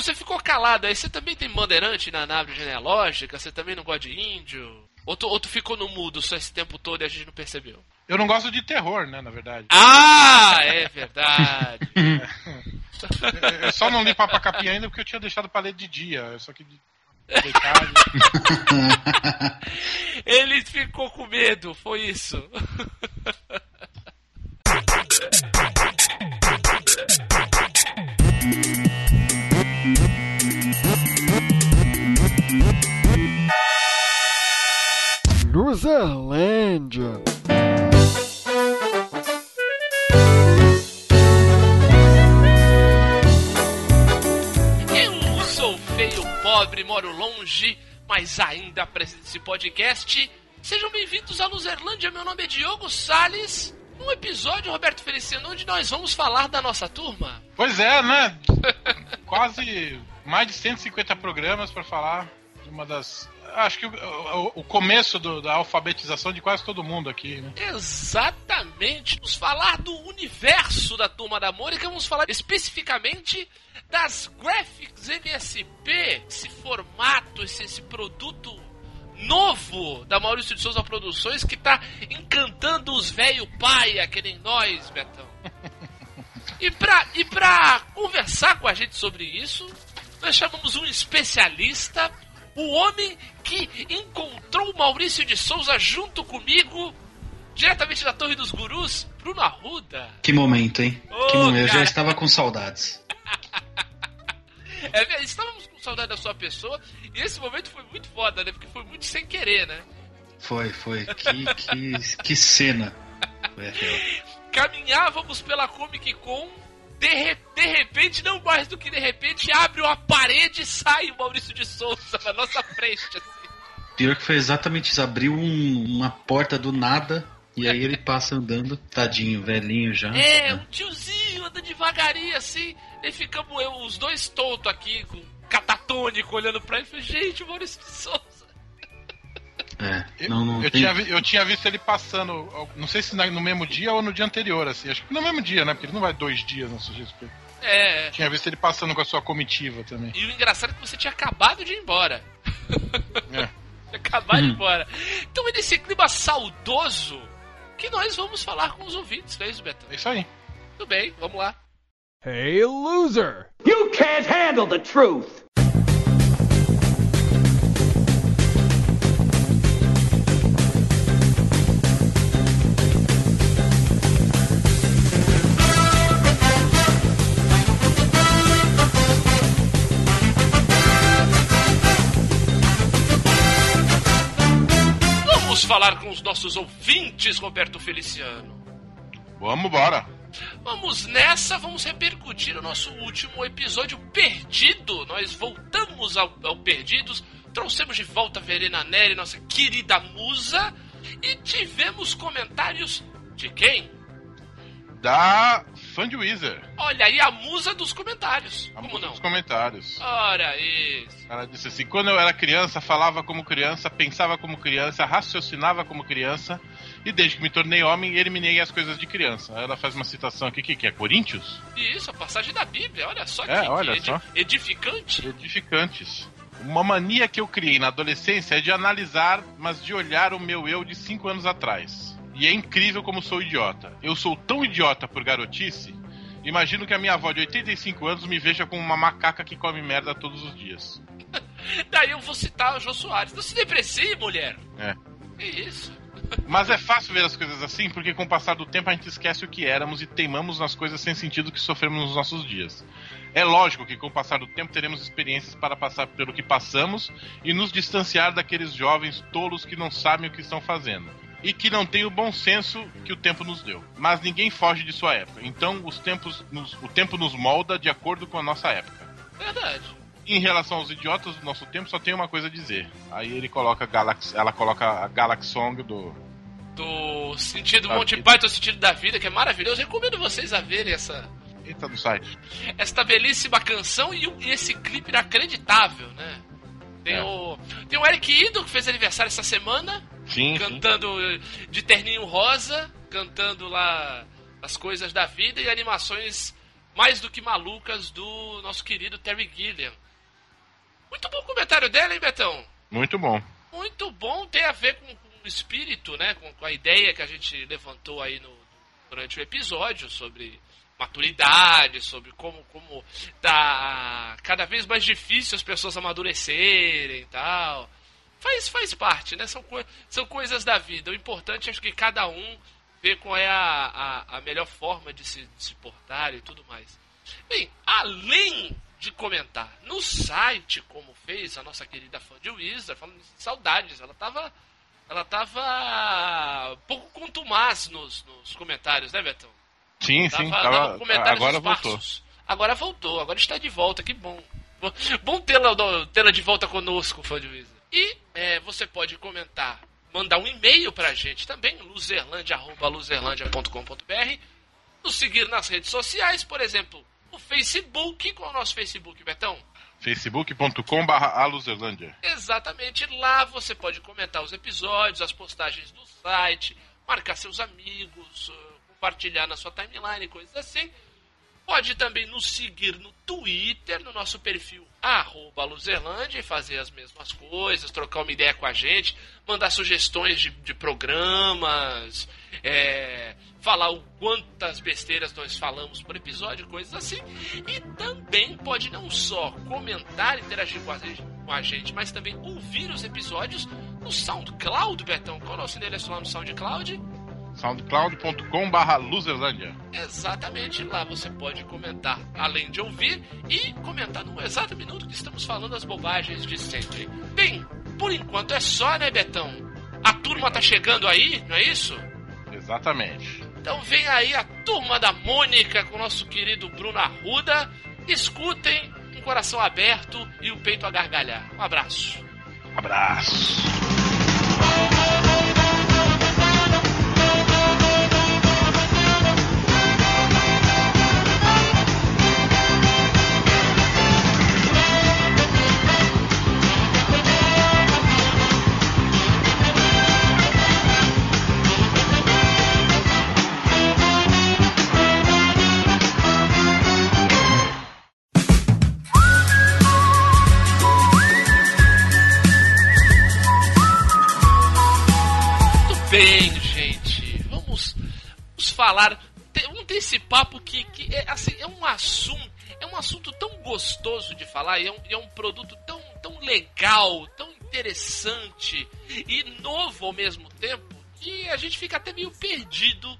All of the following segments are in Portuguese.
Então você ficou calado aí. Você também tem bandeirante na árvore genealógica? Você também não gosta de índio? Ou tu, ou tu ficou no mudo só esse tempo todo e a gente não percebeu? Eu não gosto de terror, né, na verdade. Ah, é verdade. Eu só não li Papa Capim ainda porque eu tinha deixado pra ler de dia. Só que. Ele ficou com medo, foi isso. Luzerlândia. Eu sou feio, pobre, moro longe, mas ainda apresento esse podcast. Sejam bem-vindos à Luzerlândia, meu nome é Diogo Salles. Um episódio, Roberto Feliciano, onde nós vamos falar da nossa turma. Pois é, né? Quase mais de 150 programas pra falar de uma das. Acho que o, o- o começo do- da alfabetização de quase todo mundo aqui, né? Exatamente. Vamos falar do universo da Turma da Mônica. Vamos falar especificamente das Graphics MSP, esse formato, esse, esse produto novo da Maurício de Souza Produções que tá encantando os velho paia, que nem nós, Betão. E pra, e pra conversar com a gente sobre isso, nós chamamos um especialista, o homem que encontrou o Maurício de Souza junto comigo, diretamente da Torre dos Gurus, Bruno Arruda. Que momento, hein? Ô, que momento. Eu já estava com saudades. É, estávamos com saudade da sua pessoa, e esse momento foi muito foda, né? Porque foi muito sem querer, né? Foi, foi. Que, que, que cena. Caminhávamos pela Comic Con, de, de repente, não mais do que de repente, abre uma parede e sai o Maurício de Souza na nossa frente, assim. Pior que foi exatamente isso. Abriu um- uma porta do nada e aí ele passa andando. Tadinho, velhinho já. É, um tiozinho anda devagarinho assim. E ficamos eu, os dois tontos aqui, com catatônico, olhando pra ele. Falei, gente, Maurício de Souza. É. Eu, Não, não eu tem- tinha, eu tinha visto ele passando, não sei se na- no mesmo dia ou no dia anterior, assim. Acho que no mesmo dia, né? Porque ele não vai dois dias no CGSP. É. Tinha visto ele passando com a sua comitiva também. E o engraçado é que você tinha acabado de ir embora. É. Tinha acabado de ir Hum. embora. Então é nesse clima saudoso que nós vamos falar com os ouvintes, não é isso, Betão? É isso aí. Tudo bem, vamos lá. Hey, loser! You can't handle the truth. Falar com os nossos ouvintes, Roberto Feliciano. Vamos embora. Vamos nessa, vamos repercutir o nosso último episódio perdido. Nós voltamos ao, ao Perdidos, trouxemos de volta a Verena Neri, nossa querida musa, e tivemos comentários de quem? Da Fundwizard. Olha aí a musa dos comentários. Como não? Nos comentários. Ora isso. Ela disse assim: quando eu era criança, falava como criança, pensava como criança, raciocinava como criança, e desde que me tornei homem, eliminei as coisas de criança. Ela faz uma citação aqui que, que é Coríntios? Isso, a passagem da Bíblia, olha só que, É, que olha edi- só. edificante. Edificantes. Uma mania que eu criei na adolescência é de analisar, mas de olhar o meu eu de 5 anos atrás. E é incrível como sou idiota. Eu sou tão idiota por garotice. Imagino que a minha avó de 85 anos me veja como uma macaca que come merda todos os dias. Daí eu vou citar o Jô Soares. Não se deprecie, mulher. É. Que isso? Mas é fácil ver as coisas assim, porque com o passar do tempo a gente esquece o que éramos e teimamos nas coisas sem sentido que sofremos nos nossos dias. É lógico que com o passar do tempo teremos experiências para passar pelo que passamos e nos distanciar daqueles jovens tolos que não sabem o que estão fazendo. E que não têm o bom senso que o tempo nos deu. Mas ninguém foge de sua época. Então os tempos nos- o tempo nos molda de acordo com a nossa época. Verdade. Em relação aos idiotas do nosso tempo, só tem uma coisa a dizer. Aí ele coloca Galax, ela coloca a Galaxy Song do Do sentido Da Monty. Python, sentido da vida, que é maravilhoso. Recomendo vocês a verem essa, Eita do site. esta belíssima canção e, e esse clipe inacreditável, né? Tem, É. o, tem o Eric Idle, que fez aniversário essa semana, Sim, sim. cantando eh, de terninho rosa, cantando lá as coisas da vida e animações Mais do que Malucas do nosso querido Terry Gilliam. Muito bom comentário dela, hein, Betão? Muito bom. Muito bom, tem a ver com, com o espírito, né? Com, com, a ideia que a gente levantou aí no, durante o episódio sobre maturidade, sobre como, como tá cada vez mais difícil as pessoas amadurecerem e tal. Faz, faz parte, né? São, co são coisas da vida. O importante é que cada um vê qual é a, a, a melhor forma de se, de se portar e tudo mais. Bem, além de comentar no site, como fez a nossa querida fã de Wizard, falando de saudades, ela tava. Ela tava pouco contumaz nos, nos comentários, né, Betão? Sim, Tava- sim. tava Tava, agora voltou. Agora voltou, agora está de volta, que bom. Bom- Bom tê-la tê de volta conosco, fã de Wizard. E é, você pode comentar, mandar um e-mail pra gente também, luzerlandia.luzerlandia.com.br, nos seguir nas redes sociais, por exemplo, o Facebook, qual é o nosso Facebook, Betão? facebook.com barra aluzerlândia. Exatamente, lá você pode comentar os episódios, as postagens do site, marcar seus amigos, eh, compartilhar na sua timeline, coisas assim. Pode também nos seguir no Twitter, no nosso perfil arroba Luzerlândia e fazer as mesmas coisas, trocar uma ideia com a gente, mandar sugestões de, de programas, é, falar o quantas besteiras nós falamos por episódio, coisas assim. E também pode não só comentar, interagir com a gente, com a gente mas também ouvir os episódios no SoundCloud, Betão. Qual é o nosso endereço lá no SoundCloud? soundcloud.com barra luzerlândia. Exatamente, lá você pode comentar, além de ouvir, e comentar no exato minuto que estamos falando as bobagens de sempre. Bem, por enquanto é só, né, Betão? A turma tá chegando aí, não é isso? Exatamente. Então vem aí a turma da Mônica com o nosso querido Bruno Arruda. Escutem com o coração aberto e o peito a gargalhar. Um abraço. Abraço. Falar. Vamos ter esse papo que, que é, assim, é um assunto. É um assunto tão gostoso de falar e é um, é um produto tão, tão legal, tão interessante e novo ao mesmo tempo que a gente fica até meio perdido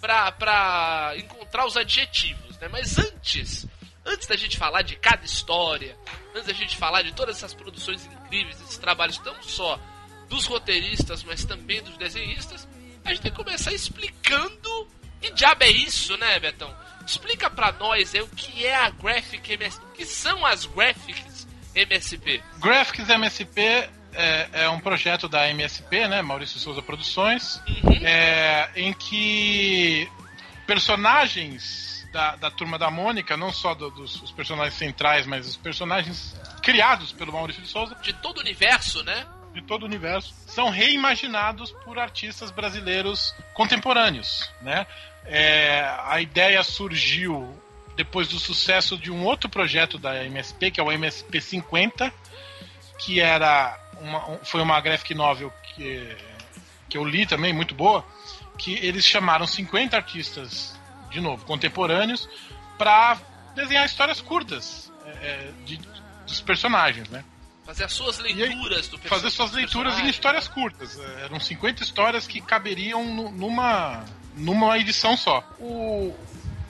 pra, pra encontrar os adjetivos, né? Mas antes, antes da gente falar de cada história, antes da gente falar de todas essas produções incríveis, esses trabalhos não só dos roteiristas, mas também dos desenhistas, a gente tem que começar explicando que diabo é isso, né, Betão? Explica pra nós aí o que é a Graphic MS, o que são as Graphics MSP. Graphics MSP é, é um projeto da MSP, né? Maurício Souza Produções, Uhum. é, em que personagens da, da turma da Mônica, não só do- dos os personagens centrais, mas os personagens criados pelo Maurício de Souza, De todo o universo, né? de todo o universo, são reimaginados por artistas brasileiros contemporâneos, né? É, a ideia surgiu depois do sucesso de um outro projeto da MSP, que é o MSP 50, que era uma, um- foi uma graphic novel que, que eu li também, muito boa, que eles chamaram 50 artistas, de novo, contemporâneos, para desenhar histórias curtas é, é, de, dos personagens, né? Fazer as suas aí, leituras do fazer suas leituras em histórias curtas. É, Eram 50 histórias que caberiam nu- numa, numa edição só. O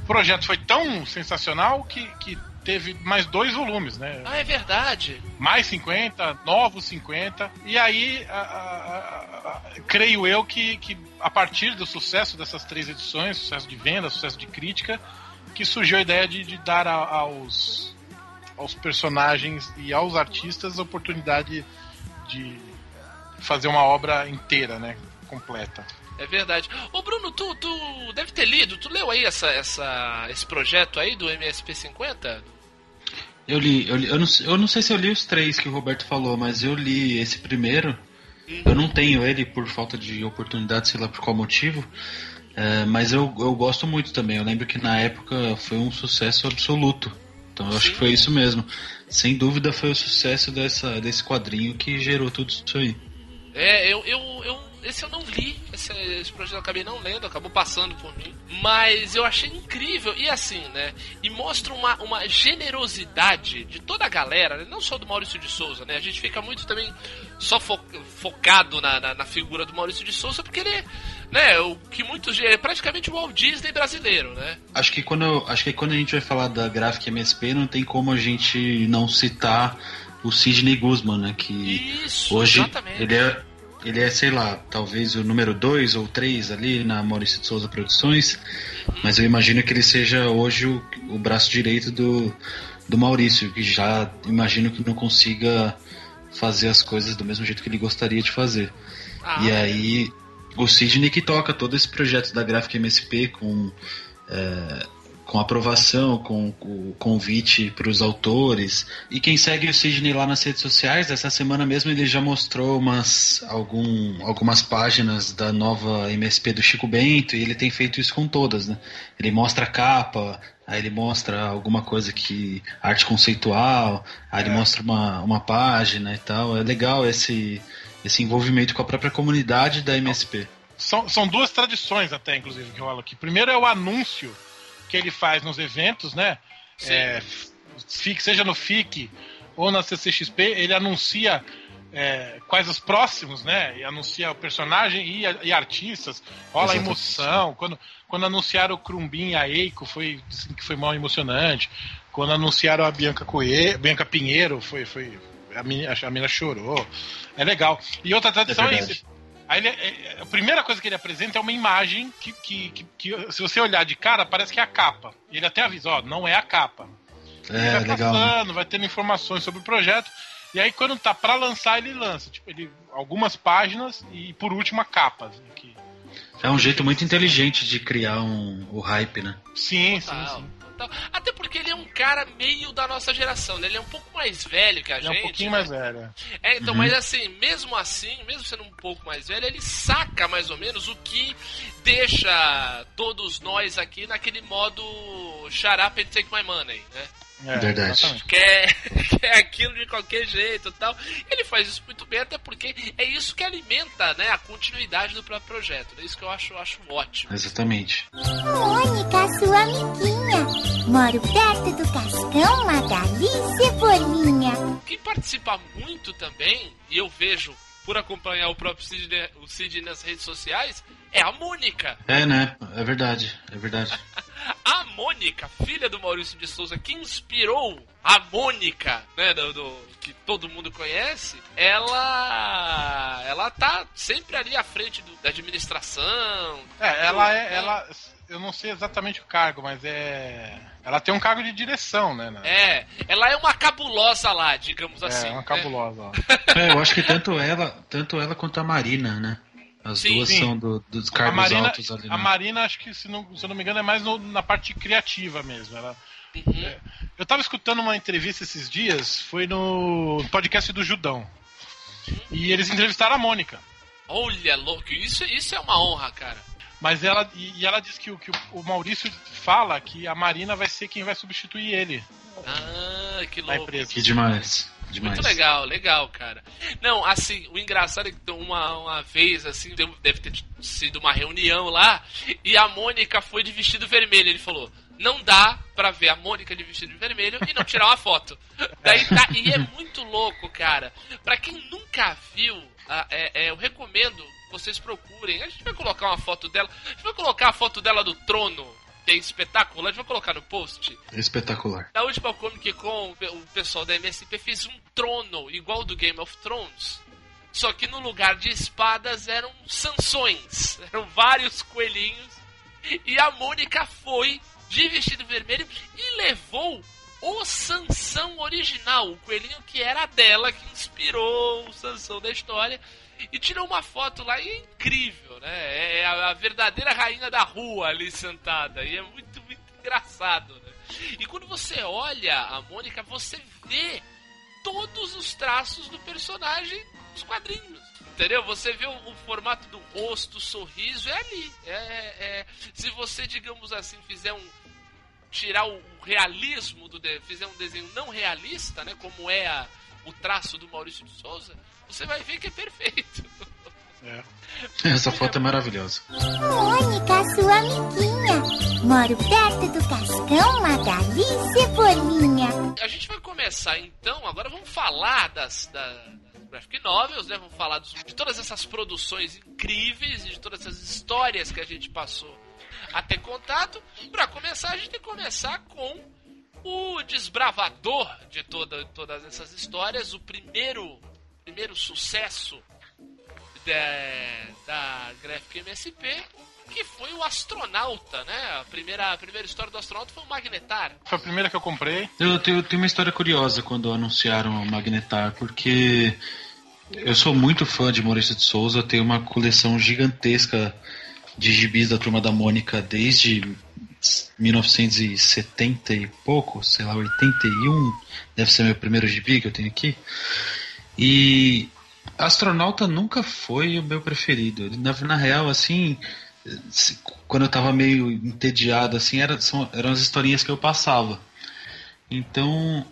projeto foi tão sensacional que, que teve mais dois volumes, né? Ah, é verdade. Mais 50, novos 50. E aí, a- a- a- creio eu que, que a partir do sucesso dessas três edições, sucesso de venda, sucesso de crítica, que surgiu a ideia de, de dar aos, aos personagens e aos artistas a oportunidade de fazer uma obra inteira, né? Completa. É verdade. Ô Bruno, tu, tu deve ter lido, tu leu aí essa, essa, esse projeto aí do MSP 50? Eu li, eu li, eu não, sei- eu não sei se eu li os três que o Roberto falou, mas eu li esse primeiro. Eu não tenho ele por falta de oportunidade, sei lá por qual motivo. É, mas eu, eu gosto muito também. Eu lembro que na época foi um sucesso absoluto. Então eu acho Sim. que foi isso mesmo. Sem dúvida foi o sucesso dessa, desse quadrinho que gerou tudo isso aí. É, eu, eu, eu esse eu não li, esse, esse projeto eu acabei não lendo, acabou passando por mim. Mas eu achei incrível, e assim, né? E mostra uma, uma generosidade de toda a galera, né, não só do Maurício de Souza, né? A gente fica muito também só fo- focado na, na, na figura do Maurício de Souza, porque ele, né, o que muitos. É praticamente o Walt Disney brasileiro, né? Acho que quando eu- acho que quando a gente vai falar da Graphic MSP não tem como a gente não citar o Sidney Guzman, né? Que Isso, hoje exatamente. ele é ele é, sei lá, talvez o número 2 ou 3 ali na Maurício de Souza Produções, mas eu imagino que ele seja hoje o, o braço direito do, do Maurício, que já imagino que não consiga fazer as coisas do mesmo jeito que ele gostaria de fazer. Ah, E aí, o Sidney que toca todo esse projeto da Graphic MSP com, é, com aprovação, com o convite para os autores. E quem segue o Sidney lá nas redes sociais, essa semana mesmo ele já mostrou umas, algum, algumas páginas da nova MSP do Chico Bento e ele tem feito isso com todas, né? Ele mostra a capa, aí ele mostra alguma coisa que. arte conceitual, aí ele mostra uma, uma página e tal. É legal esse esse envolvimento com a própria comunidade da MSP. São, são duas tradições até, inclusive, que rola aqui. Primeiro é o anúncio que ele faz nos eventos, né? É, FIC, seja no FIC ou na CCXP, ele anuncia é, quais os próximos, né? E anuncia o personagem e, e artistas. Rola Exatamente. emoção. Quando, quando anunciaram o Crumbin e a Eiko, foi, dizem que foi mal emocionante. Quando anunciaram a Bianca, Coelho, Bianca Pinheiro, foi, foi, a, menina, a menina chorou. É legal. E outra tradição é, verdade. isso. Aí ele- é- a primeira coisa que ele apresenta é uma imagem que, que, que, que, se você olhar de cara, parece que é a capa. E ele até avisa, ó, não é a capa. Ele É, vai legal. Passando, vai tendo informações sobre o projeto. E aí quando tá pra lançar, ele lança. Tipo, ele, algumas páginas e por último a capa. assim, que- É um jeito muito inteligente de criar um, o hype, né? Sim, sim, sim. Total. Até porque ele é um cara meio da nossa geração, né? Ele é um pouco mais velho que a Ele é gente. um pouquinho né? mais velho. É, então, Uhum. mas assim, mesmo assim, mesmo sendo um pouco mais velho, ele saca mais ou menos o que deixa todos nós aqui naquele modo shut up and take my money, né? É, Verdade. Quer, quer aquilo de qualquer jeito e tal. Ele faz isso muito bem, até porque é isso que alimenta né, a continuidade do próprio projeto. É isso que eu acho, acho ótimo. Exatamente. Mônica, sua amiguinha. Moro perto do Cascão, Magali e Cebolinha. Quem participa muito também, e eu vejo por acompanhar o próprio Cid, o Cid nas redes sociais, é a Mônica. É, né? É verdade. É verdade. A Mônica, filha do Maurício de Souza, que inspirou a Mônica, né, do, do- que todo mundo conhece, ela ela tá sempre ali à frente do- da administração. É, ela é. Ela, eu não sei exatamente o cargo, mas é. Ela tem um cargo de direção, né? né? É, ela é uma cabulosa lá, digamos assim. É, uma né? cabulosa. ó. É, eu acho que tanto ela, tanto ela quanto a Marina, né? As Sim. duas Sim. são do- dos A cargos Marina, altos ali. a Né? Marina, acho que, se não, se eu não me engano, é mais no- na parte criativa mesmo. Ela, Uhum. eu tava escutando uma entrevista esses dias, foi no podcast do Judão. E eles entrevistaram a Mônica. Olha, louco, isso, isso é uma honra, cara. Mas ela. E, e ela disse que, o, que o, Maurício fala que a Marina vai ser quem vai substituir ele Ah, que na louco. Que demais. Demais. Muito legal, legal, cara. Não, assim, o engraçado é que uma, uma vez, assim, deve ter sido uma reunião lá, e a Mônica foi de vestido vermelho. Ele falou: não dá pra ver a Mônica de vestido vermelho e não tirar uma foto. Daí tá, e é muito louco, cara. Pra quem nunca viu, ah, é, é, eu recomendo vocês procurem. A gente vai colocar uma foto dela. A gente vai colocar a foto dela do trono, é espetacular. A gente vai colocar no post. Espetacular. Na última Comic Con, o pessoal da MSP fez um trono igual do Game of Thrones. Só que no lugar de espadas eram sanções. Eram vários coelhinhos. E a Mônica foi de vestido vermelho e levou o Sansão original, o coelhinho que era dela, que inspirou o Sansão da história. E tirou uma foto lá e é incrível, né? É a, a verdadeira rainha da rua ali sentada. E é muito, muito engraçado, né? E quando você olha a Mônica, você vê todos os traços do personagem dos quadrinhos. Entendeu? Você vê o, o formato do rosto, o sorriso, é ali. É, é- se você, digamos assim, fizer um. tirar o realismo do. fizer um desenho não realista, né? Como é a- o traço do Maurício de Souza, você vai ver que é perfeito. Essa foto é maravilhosa. Mônica, sua amiguinha. Moro perto do Cascão, Magali Cebolinha. A gente vai começar então, agora vamos falar das, da- das graphic novels, né? Vamos falar dos- de todas essas produções incríveis e de todas essas histórias que a gente passou a ter contato. Pra começar, a gente tem que começar com o desbravador de toda, todas essas histórias, o primeiro, primeiro sucesso da, da Graphic MSP, que foi o astronauta, né? A primeira, a primeira história do astronauta foi o Magnetar. Foi a primeira que eu comprei. Eu tenho, tenho uma história curiosa quando anunciaram o Magnetar, porque eu sou muito fã de Maurício de Souza, tenho uma coleção gigantesca de gibis da Turma da Mônica desde 1970 e pouco, sei lá, 81, deve ser meu primeiro gibi que eu tenho aqui. E Astronauta nunca foi o meu preferido. Na, na real, assim, se- quando eu tava meio entediado, assim, era, são, eram as historinhas que eu passava. Então,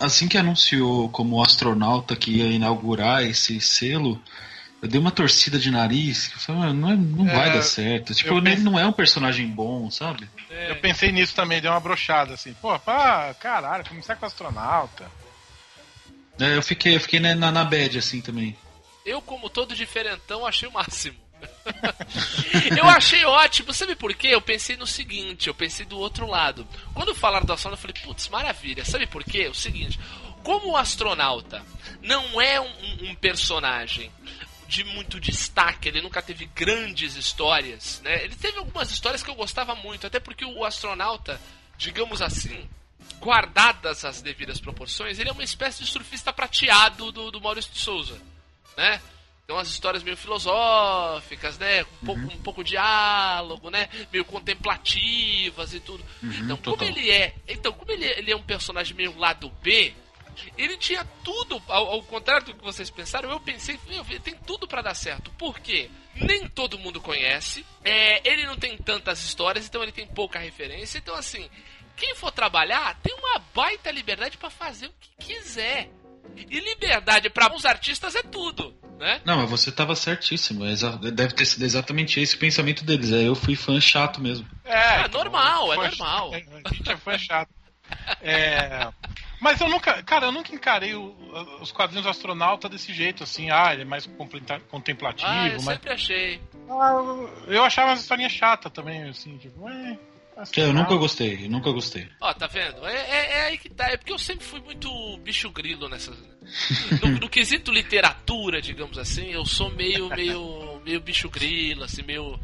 assim que anunciou como astronauta que ia inaugurar esse selo, eu dei uma torcida de nariz, que eu falei, "Mano, não, é- não vai É, dar certo. Tipo, eu ele pense- não é um personagem bom, sabe? Eu pensei nisso também, deu uma brochada assim. Pô, pá, caralho, começar com astronauta. É, eu fiquei, eu fiquei na, na, na bad, assim, também. Eu, como todo diferentão, achei o máximo. eu achei ótimo, sabe por quê? Eu pensei no seguinte, eu pensei do outro lado. Quando falaram do astronauta, eu falei, putz, maravilha. Sabe por quê? O seguinte, como o astronauta não é um- um personagem de muito destaque, ele nunca teve grandes histórias, né? Ele teve algumas histórias que eu gostava muito, até porque o astronauta, digamos assim, guardadas as devidas proporções, ele é uma espécie de surfista prateado do, do Maurício de Souza, né? Tem umas histórias meio filosóficas, né? Com um pouco, um pouco de diálogo, né? Meio contemplativas e tudo. então, como total. ele é. Então, como ele, ele é um personagem meio lado B, ele tinha tudo, ao, ao contrário do que vocês pensaram, eu pensei, meu, tem tudo pra dar certo. Por quê? Nem todo mundo conhece, é, ele não tem tantas histórias, então ele tem pouca referência. Então, assim, quem for trabalhar tem uma baita liberdade pra fazer o que quiser. E liberdade pra uns artistas é tudo, né? Não, mas você tava certíssimo. é Deve ter sido exatamente esse o pensamento deles. É, eu fui fã chato mesmo. É, É normal, é normal. A gente é fã chato. É, mas eu nunca, cara, eu nunca encarei o- os quadrinhos do astronauta desse jeito, assim. Ah, ele é mais contemplativo, Ah, eu mas sempre achei. Ah, eu achava as historinhas chatas também, assim, tipo, ué, Que eu nunca gostei, eu nunca gostei. Ó, tá vendo? É, é- é aí que tá. É porque eu sempre fui muito bicho grilo nessa. No, no quesito literatura, digamos assim, eu sou meio, meio, meio bicho grilo, assim, meio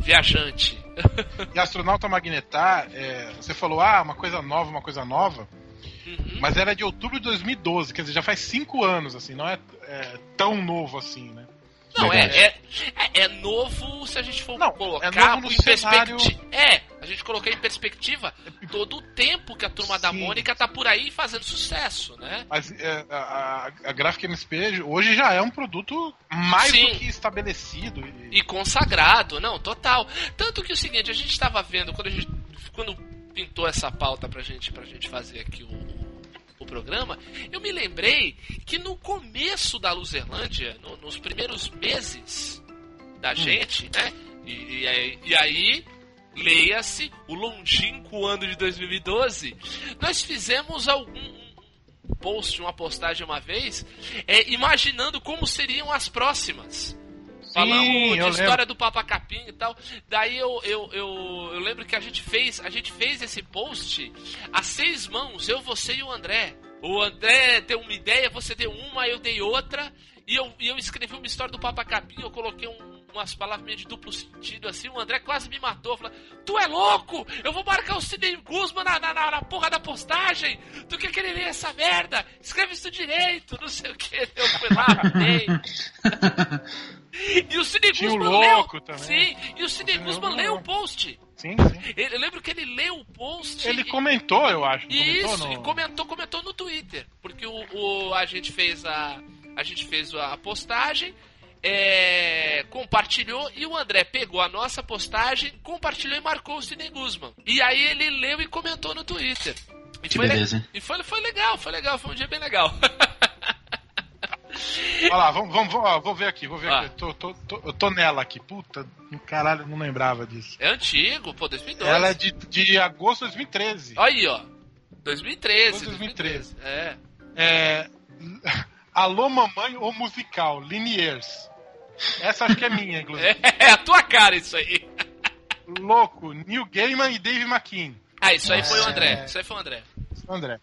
viajante. E Astronauta Magnetar, é, você falou, ah, uma coisa nova, uma coisa nova, Uhum. mas era de outubro de 2012, quer dizer, já faz cinco anos, assim, não é, é tão novo assim, né? Não, é, é, é, é novo se a gente for Não, colocar é novo no em cenário- perspectiva. É, a gente colocar em perspectiva todo o tempo que a turma da Sim. Mônica tá por aí fazendo sucesso, né? Mas é, a, a, a Graphic MSP hoje já é um produto mais Sim. do que estabelecido. E, E consagrado, não, total. Tanto que o seguinte, a gente estava vendo, quando a gente. Quando pintou essa pauta pra gente, pra gente fazer aqui o, o programa, eu me lembrei que no começo da Luzerlândia, no- nos primeiros meses da gente, né? E, e aí, e aí, leia-se o longínquo ano de 2012, nós fizemos algum um post, uma postagem uma vez, é, imaginando como seriam as próximas. Falamos de história lembro. do Papa Capim e tal. Daí eu, eu, eu, eu lembro que a gente fez, a gente fez esse post a seis mãos, eu, você e o André. O André deu uma ideia, você deu uma, eu dei outra. E eu, e eu escrevi uma história do Papa Capim, eu coloquei um- umas palavras meio de duplo sentido assim. O André quase me matou. Falou: Tu é louco? Eu vou marcar o Sidney Guzman na, na, na, porra da postagem. Tu quer que ele leia essa merda? Escreve isso direito, não sei o que. Eu fui lá. E o Sidney Guzman leu. louco também. Sim, e o Sidney Guzman leu o post. sim, sim. Ele- Eu lembro que ele leu o post. Ele e- comentou, eu acho. Isso, comentou e no- comentou, comentou no Twitter. Porque o, o- a gente fez a. A gente fez a postagem. É, compartilhou e o André pegou a nossa postagem, compartilhou e marcou o Sidney Guzman. E aí ele leu e comentou no Twitter. E Que foi le- beleza? E foi, foi legal, foi legal, foi um dia bem legal. Olha lá, vamos, vamos, ó, vou ver aqui, vou ver Ah. aqui. Eu tô, tô, tô- eu tô nela aqui. Puta, caralho, não lembrava disso. é antigo, pô, 2012. Ela é de, de agosto de 2013. Olha aí, ó. 2013. 2013. É. É. Alô, mamãe, o musical, Liniers. Essa acho que é minha, inclusive. É a tua cara isso aí. Louco, Neil Gaiman e Dave McKean. Ah, isso aí foi o É. André. Isso aí foi o André. André.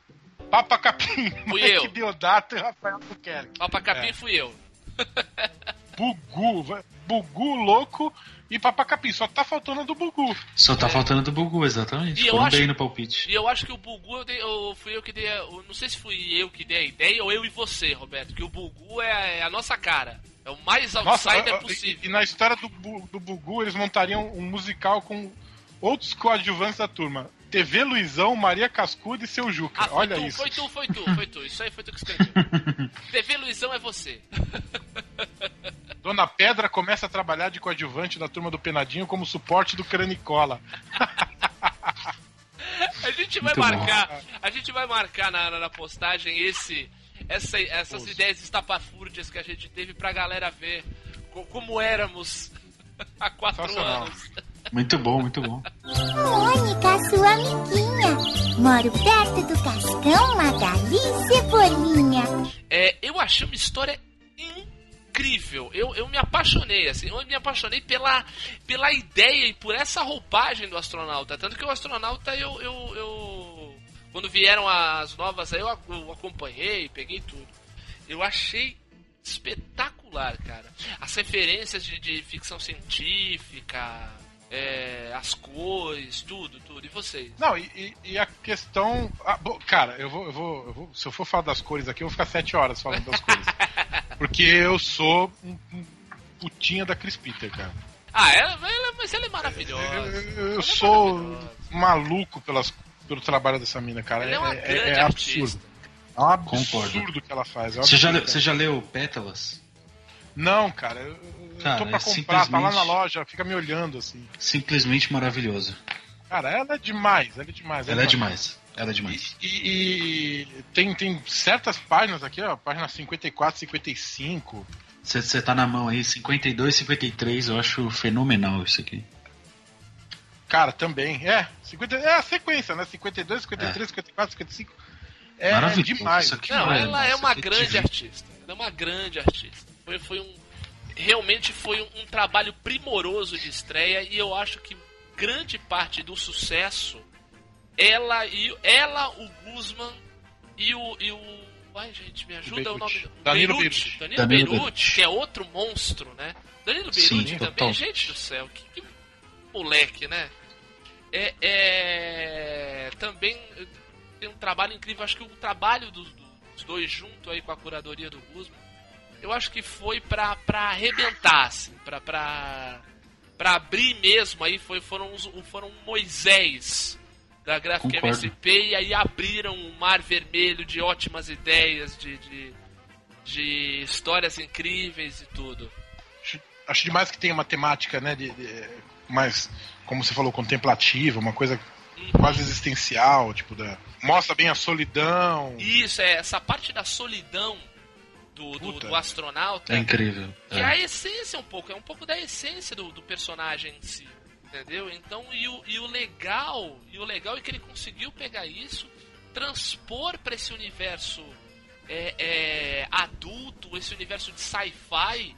Papa Capim, Fui Mike eu. Deodato e Rafael Buquerque. Papa Capim É. fui eu. Bugu, Bugu louco e Papa Capim. Só tá faltando a do Bugu. Só tá faltando do Bugu, exatamente. E eu acho- bem no palpite. E eu acho que o Bugu, eu, dei, eu fui eu que dei. a- eu não sei se fui eu que dei a ideia ou eu e você, Roberto. Que o Bugu é, a- é a nossa cara. É o mais Nossa, outsider ó, possível. e, e na história do, do Bugu, eles montariam um musical com outros coadjuvantes da turma. TV Luizão, Maria Cascuda e seu Juca. Ah, Olha tu, isso. foi tu, foi tu, foi tu. Isso aí foi tu que escreveu. TV Luizão é você. Dona Pedra começa a trabalhar de coadjuvante da turma do Penadinho como suporte do Cranicola. A gente vai Muito bom. marcar, a gente vai marcar na- na postagem esse, essa- essas ideias estapafúrdias que a gente teve pra galera ver co- como éramos há quatro anos. Muito bom, muito bom. Mônica, sua amiguinha. Moro perto do Cascão, Magali Cebolinha. É, eu achei uma história incrível. Eu, eu me apaixonei, assim, eu me apaixonei pela, pela ideia e por essa roupagem do astronauta. Tanto que o astronauta eu. eu, eu- quando vieram as novas aí, eu, eu acompanhei, peguei tudo. Eu achei espetacular, cara. As referências de, de ficção científica, é, as cores, tudo, tudo. E vocês? Não, e, e- a questão. ah, bom, cara, eu vou, eu, vou, eu vou- Se eu for falar das cores aqui, eu vou ficar sete horas falando das cores. Porque eu sou um, um putinha da Chris Peter, cara. Ah, ela, ela- mas ela é maravilhosa. Eu, eu Ela é sou maravilhosa. maluco pelas, pelo trabalho dessa mina, cara. Ela é uma é, grande é absurdo. É um absurdo Concordo. o que ela faz. é um Você já, leu, você já leu Pétalas? Não, cara, eu, eu Cara, tô pra é comprar, tá lá na loja, fica me olhando assim. Simplesmente maravilhoso. Cara, ela é demais, ela é demais. Ela é demais. Ela é demais. E, e- e tem, tem certas páginas aqui, ó, página 54, 55. Você você tá na mão aí, 52, 53, eu acho fenomenal isso aqui. Cara, também. É, 50, é a sequência, né? 52, 53, 54, 55. É Maravilhoso. demais. Isso aqui Não, é- ela é uma que grande artista. Ela é uma grande artista. Foi, foi um. Realmente foi um, um trabalho primoroso de estreia e eu acho que grande parte do sucesso ela e ela, o Guzman e o. E o ai, gente, me ajuda o nome Beirute. do. Danilo Beirute. Beirute. Danilo, Danilo Beirute, Beirute. que é outro monstro, né? Danilo Sim, Beirute também, total. gente do céu, que, que moleque, né? É, é, também tem um trabalho incrível. Acho que o trabalho dos, dos dois junto aí com a curadoria do Guzman, eu acho que foi pra, pra arrebentar, assim, pra, pra, pra abrir mesmo aí, foi, foram, os, foram Moisés da Gráfica Concordo. MSP e aí abriram um mar vermelho de ótimas ideias, de, de, de histórias incríveis e tudo. Acho, acho demais que tem uma temática, né? De, de- mais, como você falou, contemplativa, uma coisa quase existencial, tipo, da. Mostra bem a solidão. Isso, é essa parte da solidão do, do, do astronauta. É incrível. Que É. é a essência um pouco, é um pouco da essência do, do personagem em si. Entendeu? Então, e o, e o legal, e o legal é que ele conseguiu pegar isso, transpor para esse universo é, é, adulto, esse universo de sci-fi,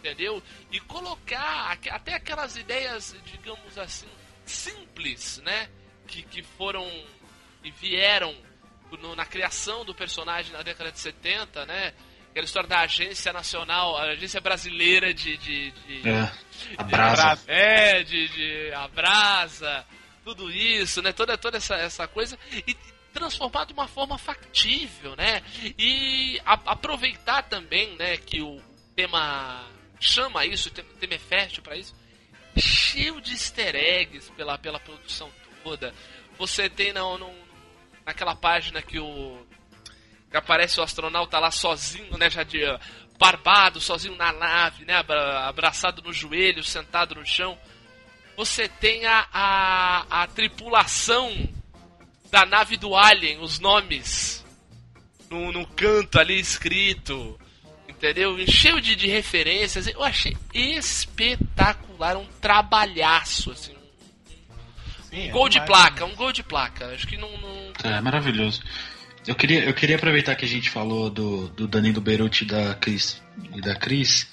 entendeu? E colocar até aquelas ideias, digamos assim, simples, né? Que, que foram e vieram no- na criação do personagem na década de 70, né? Aquela história da agência nacional, a agência brasileira de. de, de É. A brasa. é, de, de abrasa, tudo isso, né? Toda, toda essa, essa coisa. E transformar de uma forma factível, né? E a- aproveitar também, né, que o tema chama isso, tema é para isso, cheio de easter eggs pela, pela produção toda. Você tem na, no- naquela página que o que aparece o astronauta lá sozinho, né, já de barbado, sozinho na nave, né, abra- abraçado no joelho, sentado no chão. Você tem a, a, a tripulação da nave do Alien, os nomes no, no canto ali escrito, entendeu? Cheio de, de referências. Eu achei espetacular, um trabalhaço, assim. Sim, é Gol de placa, né? um gol de placa. Acho que não. não- É maravilhoso. Eu queria, eu queria aproveitar que a gente falou do, do Danilo Beruti e da Cris, e da Cris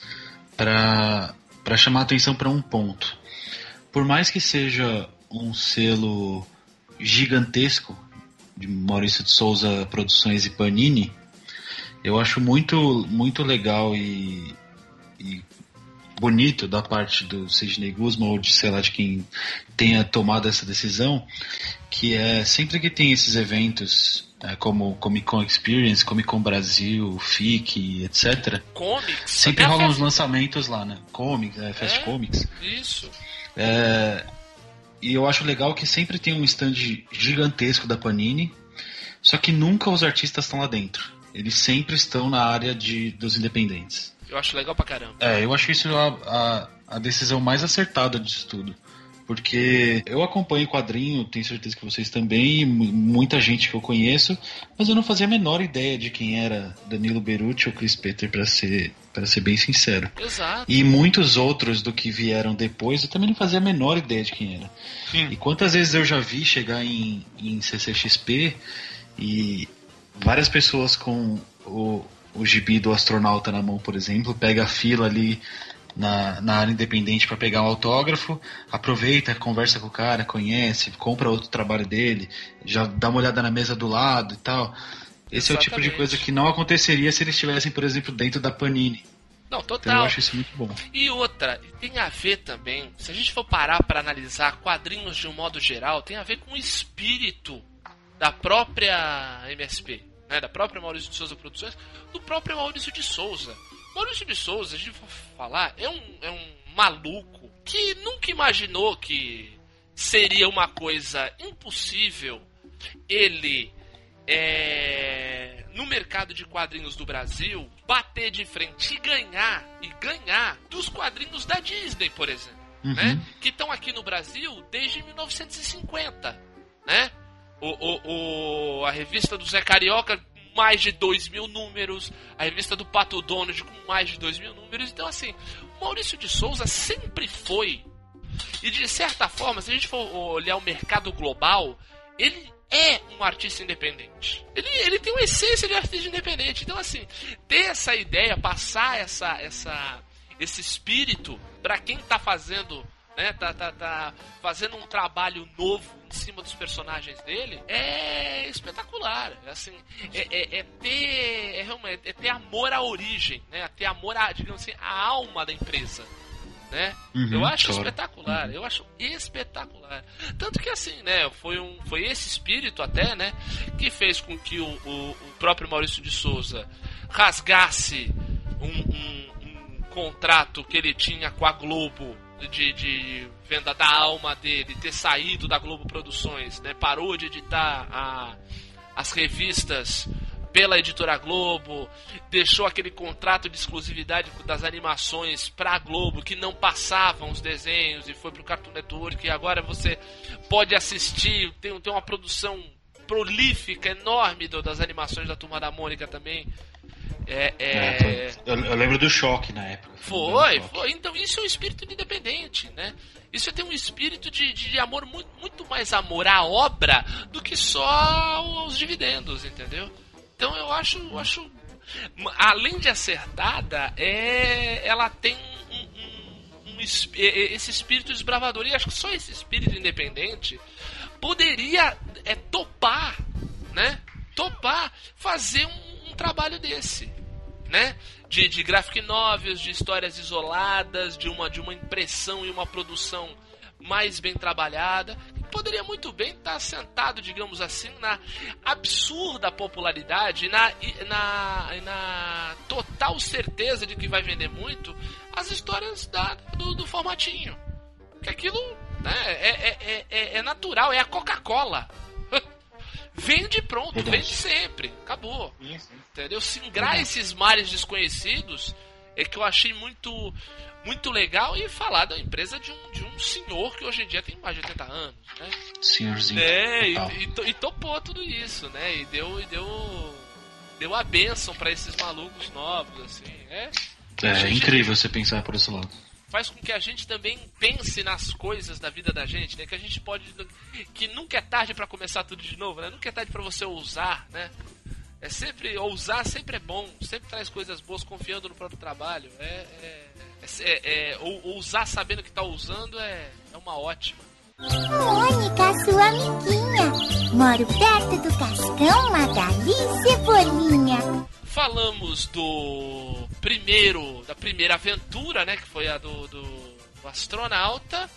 para chamar a atenção para um ponto. Por mais que seja um selo gigantesco de Maurício de Souza Produções e Panini, eu acho muito, muito legal e, e bonito da parte do Sidney Guzman ou de sei lá de quem tenha tomado essa decisão, que é sempre que tem esses eventos é, como Comic Con Experience, Comic Con Brasil, FIC, etc. Comics. Sempre rolam uns Fast- lançamentos lá, né? Comics, é, Fast É? Comics. Isso. É, e eu acho legal que sempre tem um stand gigantesco da Panini, só que nunca os artistas estão lá dentro. Eles sempre estão na área de, dos independentes. Eu acho legal pra caramba. É, eu acho isso a, a, a decisão mais acertada disso tudo. Porque eu acompanho quadrinho, tenho certeza que vocês também, e mu- muita gente que eu conheço, mas eu não fazia a menor ideia de quem era Danilo Beruti ou Chris Peter, para ser, pra ser bem sincero. Exato. E muitos outros do que vieram depois, eu também não fazia a menor ideia de quem era. Sim. E quantas vezes eu já vi chegar em, em CCXP e várias pessoas com o, o gibi do astronauta na mão, por exemplo, pega a fila ali na, na área independente para pegar um autógrafo, aproveita, conversa com o cara, conhece, compra outro trabalho dele, já dá uma olhada na mesa do lado e tal. Esse é o tipo de Exatamente. coisa que não aconteceria se eles estivessem, por exemplo, dentro da Panini. Não, Então eu total. acho isso muito bom. E outra, tem a ver também, se a gente for parar para analisar quadrinhos de um modo geral, tem a ver com o espírito da própria MSP, né, da própria Maurício de Souza Produções, do próprio Maurício de Souza. Maurício de Souza, a gente for falar, é um, é um maluco que nunca imaginou que seria uma coisa impossível ele é, no mercado de quadrinhos do Brasil bater de frente e ganhar e ganhar dos quadrinhos da Disney, por exemplo, Uhum. né? Que estão aqui no Brasil desde 1950, né? O, o, o- a revista do Zé Carioca mais de 2 mil números, a revista do Pato Donald com mais de 2 mil números. Então, assim, o Maurício de Souza sempre foi e de certa forma, se a gente for olhar o mercado global, ele é um artista independente. Ele, ele tem uma essência de artista independente. Então, assim, ter essa ideia, passar essa, essa, esse espírito para quem tá fazendo. Né, tá, tá, tá fazendo um trabalho novo em cima dos personagens dele é espetacular. É Assim, é, é- é ter é, realmente- é ter amor à origem, né? É ter amor à, digamos assim, à alma da empresa né? Uhum, eu acho claro. espetacular, eu acho espetacular. Tanto que assim, né, foi, um, foi esse espírito até, né, que fez com que o, o, o próprio Maurício de Souza rasgasse um, um- um contrato que ele tinha com a Globo de, de venda da alma dele, ter saído da Globo Produções, né, parou de editar a, as revistas pela editora Globo, deixou aquele contrato de exclusividade das animações pra Globo que não passavam os desenhos e foi pro Cartoon Network e agora você pode assistir, tem, tem uma produção prolífica, enorme do- das animações da Turma da Mônica também. É, é, É, eu, eu lembro do choque na época. foi, foi. Então isso é um espírito de independente, né? Isso tem um espírito de, de amor muito, muito mais amor à obra do que só os dividendos, entendeu? Então eu acho, eu acho além de acertada, é, ela tem um, um- um es- é- é- esse espírito desbravador e acho que só esse espírito independente poderia é, topar, né? Topar fazer um, um trabalho desse né? De, de graphic novels, de histórias isoladas, de uma, de uma impressão e uma produção mais bem trabalhada. Poderia muito bem estar sentado, digamos assim, na absurda popularidade e na, e na, e na total certeza de que vai vender muito as histórias da, do, do formatinho. Que aquilo né, é, é, é, é- é natural, é a Coca-Cola. Vende pronto, Verdade. vende sempre. Acabou. Isso. Entendeu? Singrar esses mares desconhecidos é que eu achei muito muito legal e falar da empresa de um, de um senhor que hoje em dia tem mais de 80 anos, né? Senhorzinho. É, e, e, e topou tudo isso, né? E deu, e deu, deu a bênção pra esses malucos novos, assim. É, É incrível você pensar por esse lado. Faz com que a gente também pense nas coisas da vida da gente, né? Que a gente pode. Que nunca é tarde pra começar tudo de novo, né? Nunca é tarde pra você ousar, né? É sempre. Ousar sempre é bom, sempre traz coisas boas, confiando no próprio trabalho. É. é, é, é- ou- ousar sabendo que tá usando é, é uma ótima. Mônica, sua amiguinha. Moro perto do Cascão, Magali Cebolinha. Falamos do primeiro, da primeira aventura, né? Que foi a do, do, do astronauta.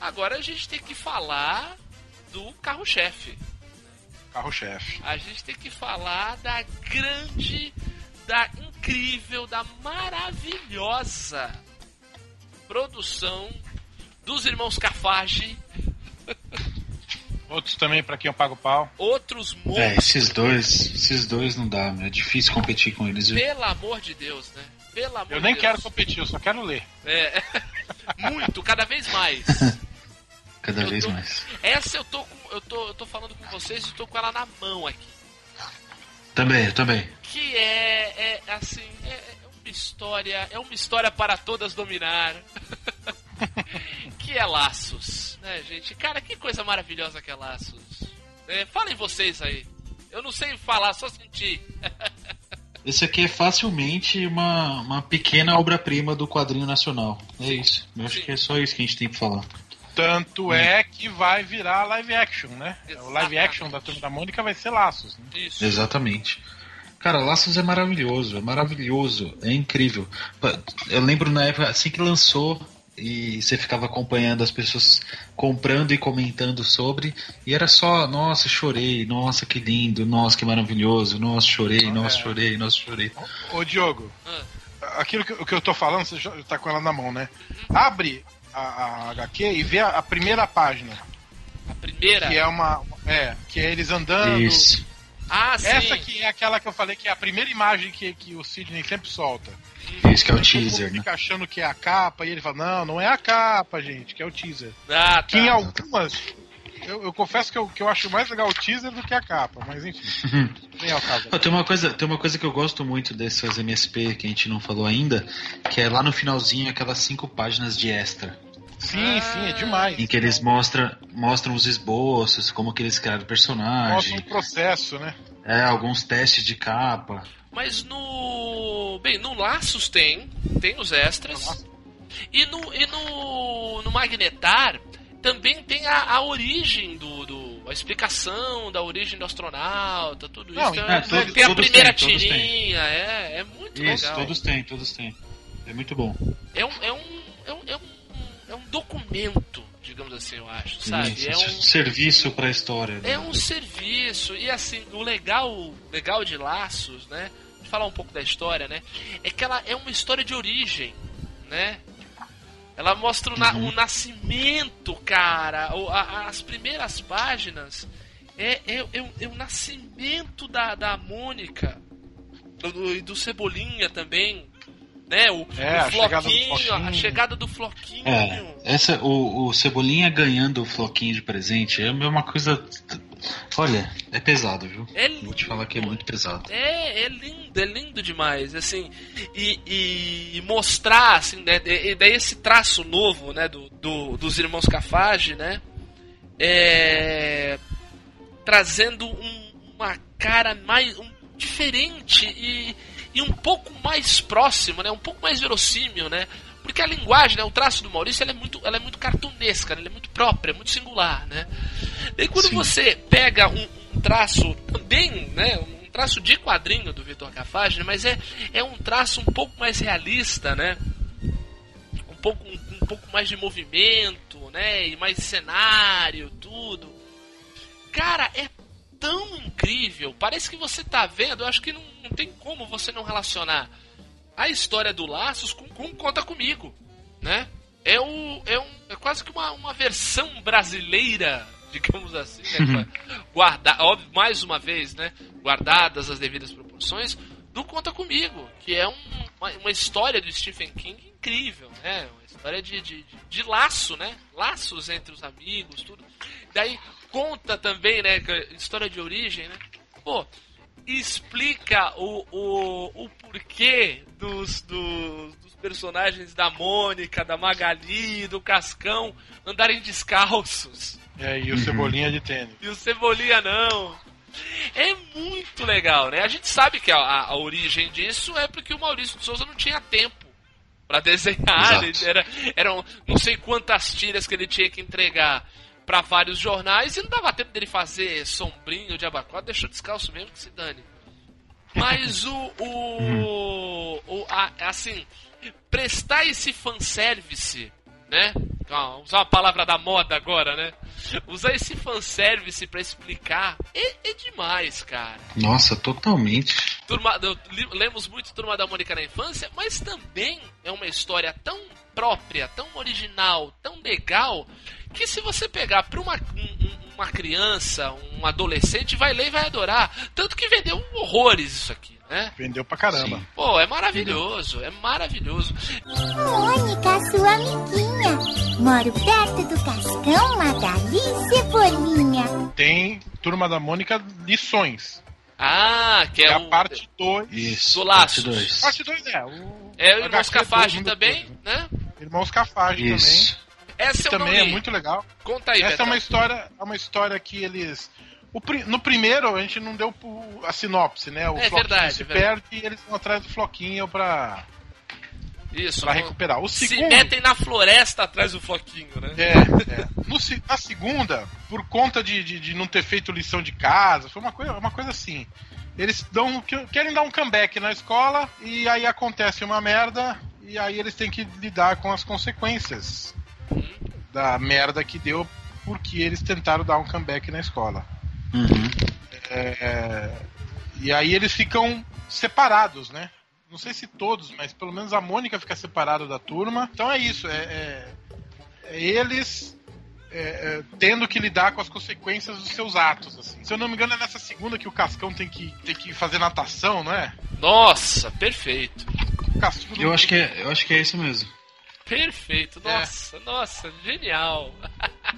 Agora a gente tem que falar do carro-chefe. Carro-chefe. A gente tem que falar da grande, da incrível, da maravilhosa produção dos irmãos Cafage, Outros também pra quem eu pago pau. outros É, monstros. esses dois, esses dois não dá, é difícil competir com eles, viu? Pelo amor de Deus, né? Pelo amor Eu nem de quero Deus. competir, eu só quero ler. É, muito, cada vez mais. Cada eu vez tô- mais. Essa eu tô, com, eu tô, eu tô falando com vocês e tô com ela na mão aqui. Também, eu também. Que é, é assim, é, é uma história, é uma história para todas dominar. que é Laços, né, gente? Cara, que coisa maravilhosa que é Laços. É, falem vocês aí. Eu não sei falar, só sentir. Esse aqui é facilmente uma, uma pequena obra-prima do quadrinho nacional. É isso. Eu acho Sim. que é só isso que a gente tem pra falar. Tanto é que vai virar live action, né? O live Exatamente. action da Turma da Mônica vai ser Laços. Né? Isso. Exatamente. Cara, Laços é maravilhoso, é maravilhoso, é incrível. Eu lembro na época, assim que lançou, e você ficava acompanhando as pessoas comprando e comentando sobre, e era só, nossa, chorei, nossa, que lindo, nossa, que maravilhoso, nossa, chorei, nossa, É. chorei, nossa, chorei. Ô Diogo, Ah. aquilo que, que eu tô falando, você já tá com ela na mão, né? Abre a, a HQ e vê a, a primeira página, A primeira. que é uma. É, que é eles andando. Isso. Ah, sim. Essa aqui é aquela que eu falei que é a primeira imagem que, que o Sidney sempre solta. Isso que é o teaser, né? fica achando que é a capa e ele fala, não, não é a capa, gente, que é o teaser. Ah, tá. Que em algumas. Eu, eu confesso que eu, que eu acho mais legal o teaser do que a capa, mas enfim. Nem é o caso. Tem uma, coisa, tem uma coisa que eu gosto muito dessas MSP que a gente não falou ainda, que é lá no finalzinho aquelas cinco páginas de extra. Sim, sim, é demais. Em que eles mostram, mostram os esboços, como que eles criaram o Mostra personagem, um processo, né? é, alguns testes de capa. Mas no. Bem, no Laços tem. Tem os extras. E no, e no, no Magnetar também tem a, a origem do, do- a explicação da origem do astronauta, tudo isso. Não, Tem, é, tem todos- a primeira têm. tirinha, é, é muito Isso, legal. todos têm, todos têm. É muito bom. É um, é, um, é, um, é, um, é um documento, digamos assim, eu acho, sabe? Isso, É um, Serviço pra história. né? é um serviço. E assim, o legal, legal de Laços, né? De falar um pouco da história, né? É que ela é uma história de origem, né? Ela mostra o, na- Uhum. o nascimento, cara. O- a- as primeiras páginas é, é, é o- é o nascimento da, da Mônica do- do- e do Cebolinha também. Né? O, É, o a chegada do floquinho, a Floquinho. chegada do Floquinho. É, essa, o, o Cebolinha ganhando o floquinho de presente é uma coisa. Olha, é pesado, viu? É Vou te falar que é muito pesado. É, é lindo, é lindo demais, assim, e, e mostrar, assim, né, e daí esse traço novo, né, do, do- dos irmãos Cafage, né, é, trazendo um- uma cara mais, um, diferente e, e um pouco mais próximo, né, um pouco mais verossímil, né, porque a linguagem, né, o traço do Maurício, ela é muito, ela é muito cartunesca, né, ela é muito própria, é muito singular, né, Daí quando Sim. você pega um, um traço também, né, um traço de quadrinho do Vitor Cafage, né, mas é, é um traço um pouco mais realista, né? Um pouco, um, um pouco mais de movimento, né? E mais cenário, tudo. Cara, é tão incrível. Parece que você tá vendo, eu acho que não, não tem como você não relacionar a história do Laços com, com Conta Comigo, né? É, o, é, um, é quase que uma, uma versão brasileira digamos assim, né? Guardar, óbvio, mais uma vez, né? Guardadas as devidas proporções, do Conta Comigo, que é um, uma, uma, história do Stephen King incrível, né? Uma história de, de, de, de laço, né? Laços entre os amigos, tudo. Daí conta também, né? História de origem, né? Pô, explica o, o, o porquê dos, dos, dos, personagens da Mônica, da Magali, do Cascão andarem descalços. É, e o uhum. Cebolinha de tênis. E o Cebolinha não. É muito legal, né? A gente sabe que a, a, origem disso é porque o Maurício de Souza não tinha tempo para desenhar. Era, eram não sei quantas tiras que ele tinha que entregar para vários jornais e não dava tempo dele fazer sombrinho de abacate, deixou descalço mesmo que se dane. Mas o. o, o a, assim, prestar esse fanservice, né? usar uma palavra da moda agora, né? Usar esse fanservice pra explicar é, é demais, cara. Nossa, totalmente. Turma, lemos muito Turma da Mônica na infância, mas também é uma história tão própria, tão original, tão legal, que se você pegar para uma, uma criança, um adolescente, vai ler e vai adorar. Tanto que vendeu horrores isso aqui. Né? Vendeu pra caramba. Sim. Pô, é maravilhoso, é maravilhoso. Mônica, sua amiguinha. Moro perto do Cascão, Magali Cebolinha. Tem Turma da Mônica Lições. Ah, que é, é o... a parte 2 do Laços. Parte 2. Parte 2 é. O... É o Irmãos Cafage também, né? Irmãos Cafage também. Essa também é muito legal. Conta aí, Essa Beto. é uma história, é uma história que eles no primeiro a gente não deu a sinopse, né? O é floquinho verdade, se é perde e eles vão atrás do floquinho pra. Isso, pra recuperar. O segundo... Se metem na floresta atrás do floquinho, né? É, é. No, na segunda, por conta de, de, de, não ter feito lição de casa, foi uma coisa, uma coisa assim. Eles dão, querem dar um comeback na escola e aí acontece uma merda e aí eles têm que lidar com as consequências. Da merda que deu porque eles tentaram dar um comeback na escola. Uhum. É, e aí eles ficam separados, né? Não sei se todos, mas pelo menos a Mônica fica separada da turma. Então é isso, é, é, é eles é, é, tendo que lidar com as consequências dos seus atos. Assim. Se eu não me engano, é nessa segunda que o Cascão tem que, tem que fazer natação, não é? Nossa, perfeito. Eu acho, que é, eu acho que é isso mesmo. Perfeito, nossa, é. nossa, genial.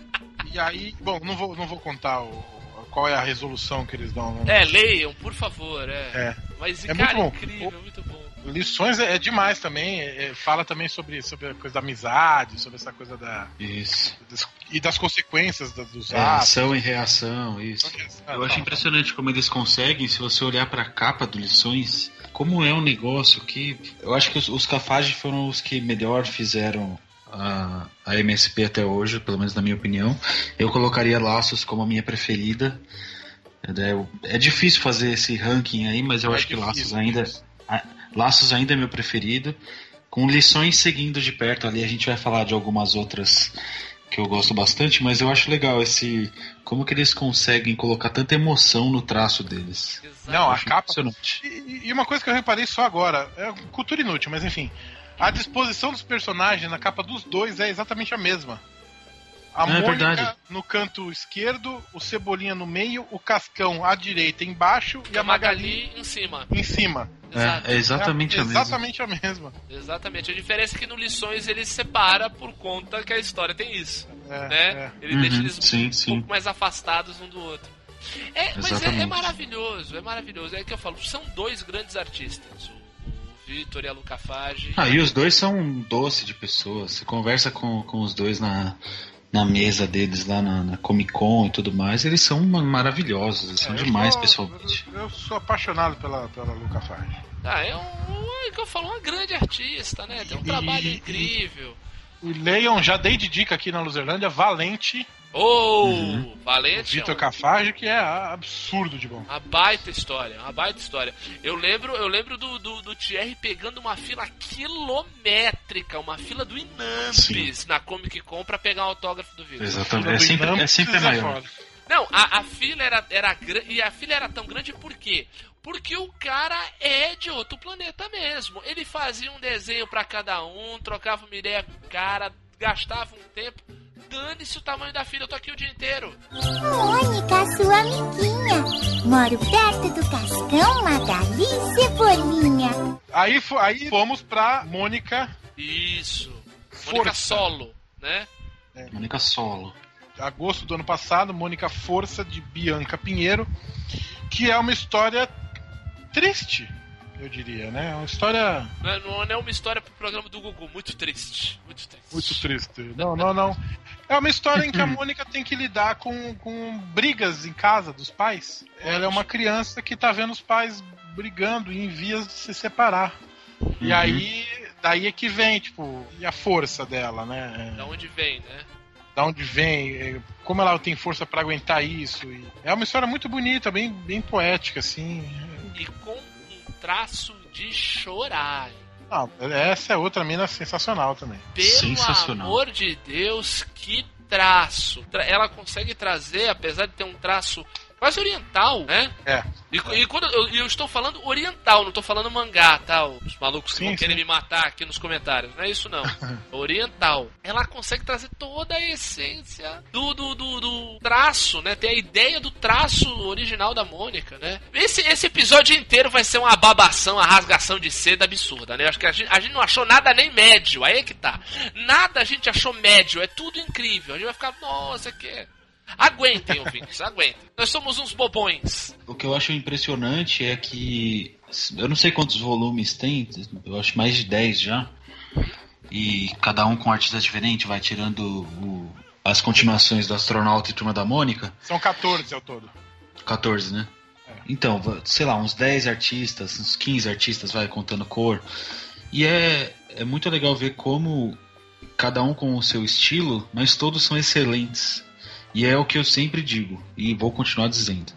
E aí, bom, não vou, não vou contar o, qual é a resolução que eles dão. É, leiam, por favor. É. é. Mas, é cara, muito bom. incrível, o... muito bom. Lições é, é demais também. É, é, fala também sobre, sobre a coisa da amizade, sobre essa coisa da. Isso. Das, e das consequências da, dos é, atos. Ação e reação, isso. Eu acho impressionante como eles conseguem, se você olhar para a capa do Lições, como é um negócio que. Eu acho que os, os Cafage foram os que melhor fizeram a, a MSP até hoje, pelo menos na minha opinião. Eu colocaria Laços como a minha preferida. É, é difícil fazer esse ranking aí, mas eu é acho que Laços ainda, Laços ainda é meu preferido. Com lições seguindo de perto ali, a gente vai falar de algumas outras que eu gosto bastante, mas eu acho legal esse como que eles conseguem colocar tanta emoção no traço deles. Não, a capa. E, e, uma coisa que eu reparei só agora, é cultura inútil, mas enfim, a disposição dos personagens na capa dos dois é exatamente a mesma. A é Mônica verdade. no canto esquerdo, o Cebolinha no meio, o Cascão à direita embaixo e a Magali, Magali em cima. Em cima. É, é exatamente é, a mesma. Exatamente a mesma. Exatamente. A diferença é que no Lições ele separa por conta que a história tem isso. É, né? É. Ele uhum, deixa eles sim, um sim. pouco mais afastados um do outro. É, mas é, é, maravilhoso, é maravilhoso. É que eu falo, são dois grandes artistas. Vitor e a Luca Fage. Ah, e os dois são um doce de pessoas. Você conversa com, com os dois na, na mesa deles lá na, na Comic Con e tudo mais, eles são maravilhosos, eles é, são demais sou, pessoalmente. Eu, eu, sou apaixonado pela, pela Luca Fage. Ah, é um, é que eu falo, uma grande artista, né? Tem um e, trabalho incrível. E, e leiam, já dei de dica aqui na Luzerlândia, Valente Oh, uhum. Valente. Vitor é um... Cafage, que é absurdo de bom. Uma baita história, uma baita história. Eu lembro, eu lembro do, do, do Thierry pegando uma fila quilométrica, uma fila do Inampes Sim. na Comic Con pra pegar o autógrafo do Vitor. Exatamente, é sempre, é sempre é maior. Não, a, a fila era, era e a fila era tão grande por quê? Porque o cara é de outro planeta mesmo. Ele fazia um desenho para cada um, trocava uma ideia com o cara, gastava um tempo dane-se o tamanho da fila, eu tô aqui o dia inteiro. Mônica, sua amiguinha. Moro perto do Cascão, Magali e Cebolinha. Aí, aí fomos pra Mônica, Isso. Mônica Força. Solo, né? Mônica Solo. agosto do ano passado, Mônica Força de Bianca Pinheiro, que é uma história triste, eu diria, né? Uma história Não é, não é uma história pro programa do Gugu, muito triste. Muito triste. muito triste. Não, não, não. É uma história em que a Mônica tem que lidar com, com brigas em casa dos pais. Ela é uma criança que tá vendo os pais brigando e em vias de se separar. E Uhum. aí, daí é que vem, tipo, e a força dela, né? Da onde vem, né? da onde vem, é, como ela tem força pra aguentar isso. e é uma história muito bonita, bem, bem poética, assim. E com um traço de chorar. Ah, essa é outra mina sensacional também. Pelo Sensacional. amor de Deus, que traço. Tra- Ela consegue trazer, apesar de ter um traço quase oriental, né? É. E, e quando eu, eu estou falando oriental, não estou falando mangá, tá? Os malucos que Sim, vão querer me matar aqui nos comentários. Não é isso, não. oriental. Ela consegue trazer toda a essência do, do, do, do traço, né? Tem a ideia do traço original da Mônica, né? Esse, esse episódio inteiro vai ser uma babação, uma rasgação de seda absurda, né? Acho que a gente, a gente não achou nada nem médio. Aí é que tá. Nada a gente achou médio. É tudo incrível. A gente vai ficar, nossa, que. Aguentem, ouvintes, aguentem. Nós somos uns bobões. O que eu acho impressionante é que. Eu não sei quantos volumes tem, eu acho mais de 10 já. E cada um com artista diferente, vai tirando o- as continuações do Astronauta e Turma da Mônica. São 14 ao todo. 14, né? Então, va- sei lá, uns 10 artistas, uns 15 artistas, vai contando cor. E é, é muito legal ver como cada um com o seu estilo, mas todos são excelentes. E é o que eu sempre digo, e vou continuar dizendo.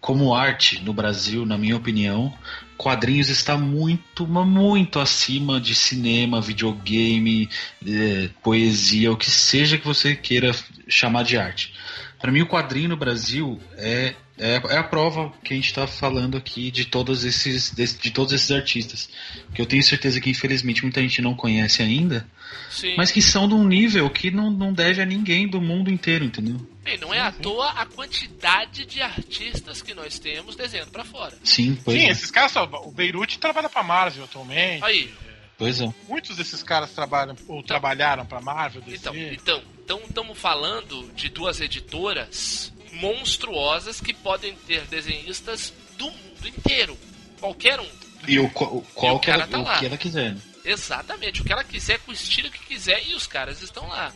Como arte no Brasil, na minha opinião, quadrinhos está muito, muito acima de cinema, videogame, eh, poesia, o que seja que você queira chamar de arte. Para mim, o quadrinho no Brasil é, é, é a prova que a gente está falando aqui de todos esses desse- de todos esses artistas, que eu tenho certeza que infelizmente muita gente não conhece ainda, Sim. mas que são de um nível que não, não deve a ninguém do mundo inteiro, entendeu? E não é à toa a quantidade de artistas que nós temos desenhando pra fora. Sim, pois Sim, é. esses caras, o Beirute trabalha pra Marvel atualmente. Aí, Pois é. Muitos desses caras trabalham ou trabalharam pra Marvel, DC. então, então, então estamos falando de duas editoras monstruosas que podem ter desenhistas do mundo inteiro. Qualquer um. E o, o qual E o que ela, tá o que ela quiser, né? Exatamente, o que ela quiser, com o estilo que quiser, e os caras estão lá.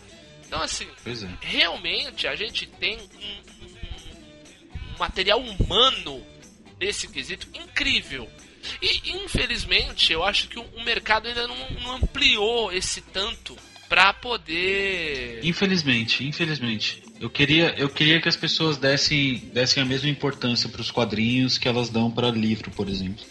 Então, assim, é. realmente a gente tem um, um- um material humano nesse quesito incrível. E infelizmente eu acho que o, mercado ainda não, não ampliou esse tanto pra poder. Infelizmente, infelizmente. Eu queria, eu queria que as pessoas dessem, dessem a mesma importância para os quadrinhos que elas dão para livro, por exemplo.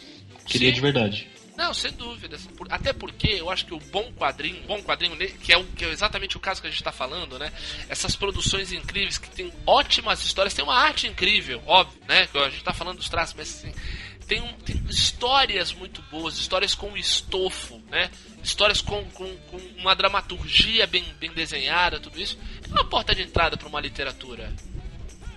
Queria Sim. de verdade. Não, sem dúvida. Até porque eu acho que o bom quadrinho, bom quadrinho, que é, o, que é exatamente o caso que a gente está falando, né? Essas produções incríveis que tem ótimas histórias, tem uma arte incrível, óbvio, né? Que A gente tá falando dos traços, mas assim, tem, um- tem histórias muito boas, histórias com estofo, né? Histórias com, com, com uma dramaturgia bem, bem desenhada, tudo isso. É uma porta de entrada para uma literatura.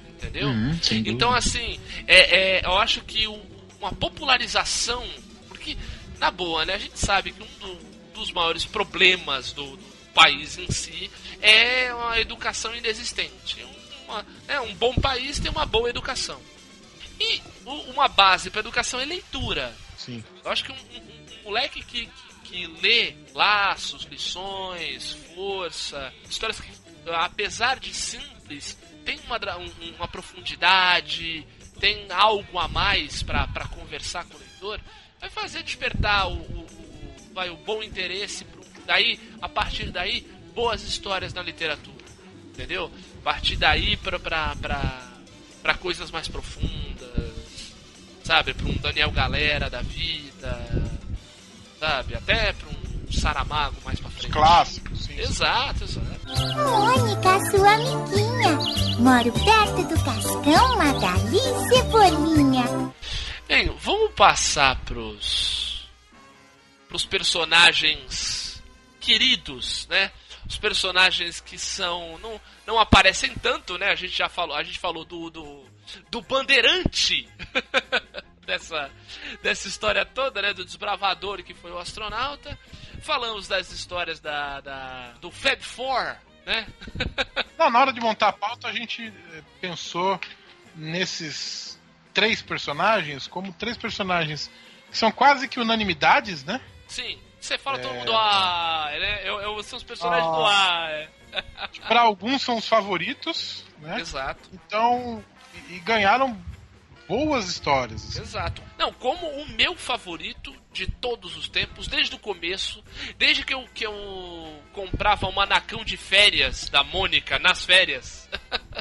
Entendeu? Uhum. Então, assim, é, é, eu acho que o- uma popularização. Porque, na boa, né? A gente sabe que um do- dos maiores problemas do, do país em si é uma educação inexistente. Uma- né, um bom país tem uma boa educação. E uma base para educação é leitura. Sim. Eu acho que um, um- um moleque que, que, que lê laços, lições, força, histórias que, apesar de simples, tem uma, um- uma profundidade, tem algo a mais para conversar com o leitor, vai fazer despertar o, o, o- vai, o bom interesse. Pro, daí, a partir daí, boas histórias na literatura. Entendeu? A partir daí para para coisas mais profundas sabe, para um Daniel Galera da vida, sabe, até para um Saramago mais para frente. Clássicos, sim. Exato, exato. Mônica, sua amiguinha. Moro perto do Cascão, Magali e Cebolinha. Bem, vamos passar pros pros personagens queridos, né? os personagens que são não, não aparecem tanto, né? A gente já falou, a gente falou do do, do bandeirante dessa dessa história toda, né? Do desbravador que foi o astronauta. Falamos das histórias da, da do Fab Four, né? Não, na hora de montar a pauta, a gente eh, pensou nesses três personagens como três personagens que são quase que unanimidades, né? Sim. Você fala todo É. mundo ah, né? Eu, eu são os personagens Ah. do A. é. Para alguns são os favoritos, né? Exato. Então, e, e ganharam boas histórias. assim. Exato. Não, como o meu favorito de todos os tempos, desde o começo, desde que eu, que eu comprava um manacão de férias da Mônica nas férias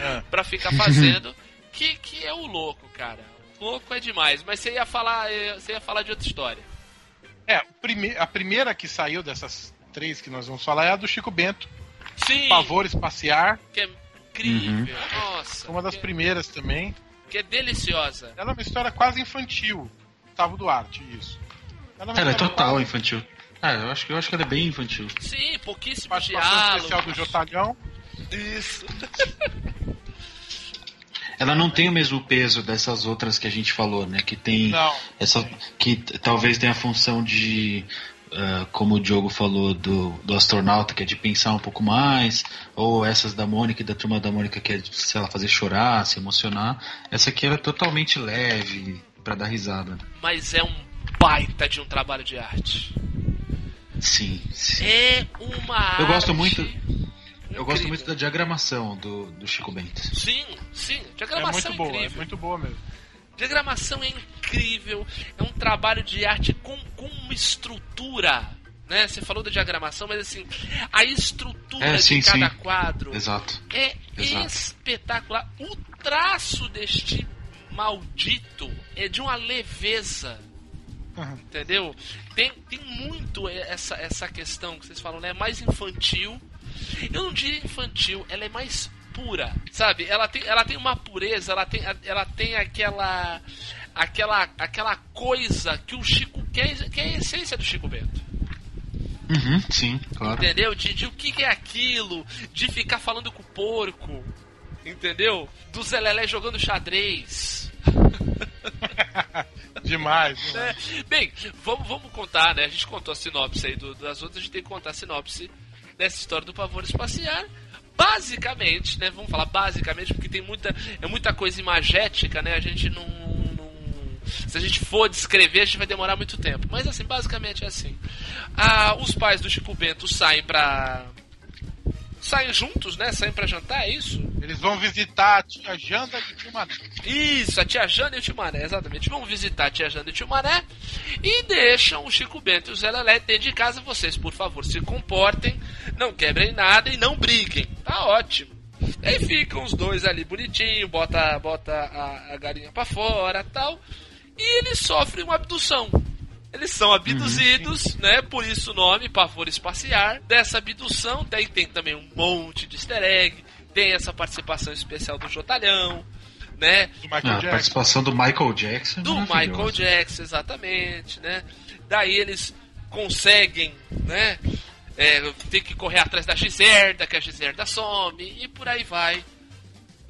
É. pra ficar fazendo, que, que é o louco, cara. O louco é demais, mas você ia falar, eh, você ia falar de outra história. É, a primeira que saiu dessas três que nós vamos falar é a do Chico Bento, Sim, Pavor Espaciar, que é incrível. Nossa, uma das que, primeiras também. que é deliciosa. Ela é uma história quase infantil. Gustavo Duarte, isso. Ela é, uma Ela é total quase- infantil. Ah, eu acho, que- eu acho que ela é bem infantil. Sim, pouquíssimo Participação especial do diálogo. Jotalhão. Isso. Ela não tem o mesmo peso dessas outras que a gente falou, né? Que tem Não. essa que talvez tenha a função de ah, como o Diogo falou do, do astronauta, que é de pensar um pouco mais, ou essas da Mônica e da turma da Mônica, que é de, sei lá, fazer chorar, se emocionar. Essa aqui era totalmente leve, pra dar risada. Mas é um baita de um trabalho de arte. Sim, sim. É uma Eu gosto arte muito- Eu gosto incrível. muito da diagramação do, do Chico Bento. Sim, sim. É Diagramação muito boa, é incrível. muito boa mesmo. Diagramação é incrível. É um trabalho de arte com, com uma estrutura. Né? Você falou da diagramação, mas assim, a estrutura É, sim, de cada sim. quadro Exato. é Exato. espetacular. O traço deste maldito é de uma leveza. Uhum. Entendeu? Tem, tem muito essa, essa questão que vocês falam, né? É mais infantil. Eu não diria infantil, ela é mais pura, sabe? Ela tem, ela tem uma pureza, ela tem, ela tem aquela, aquela, aquela coisa que o Chico quer, que é a essência do Chico Bento. Uhum, sim, claro. Entendeu? De, de o que que é aquilo, de ficar falando com o porco, entendeu? Do Zé Lelé jogando xadrez. Demais. demais. né? Bem, vamos, vamos contar, né? A gente contou a sinopse aí do- das outras, a gente tem que contar a sinopse dessa história do pavor espacial. Basicamente, né? Vamos falar basicamente, porque tem muita, é muita coisa imagética, né? A gente não, não- Se a gente for descrever, a gente vai demorar muito tempo. Mas assim, basicamente é assim. Ah, os pais do Chico Bento saem pra. Saem juntos, né? Saem pra jantar, é isso? Eles vão visitar a tia Janda de Timané. Isso, a tia Jana e o tio Mané, exatamente. Vão visitar a tia Jana e o tio Mané e deixam o Chico Bento e o Zé Lelé dentro de casa. Vocês, por favor, se comportem, não quebrem nada e não briguem. Tá ótimo. Aí ficam os dois ali bonitinho, bota, bota a, a galinha pra fora tal. E eles sofrem uma abdução. Eles são abduzidos, né? Por isso o nome, pavor espaciar. Dessa abdução, daí tem também um monte de easter egg. Tem essa participação especial do Jotalhão, né? Do Michael Ah, Jackson. participação do Michael Jackson. é Do. Michael Jackson, exatamente, né? Daí eles conseguem, né? É, tem que correr atrás da Giserda, que a Giserda some, e por aí vai.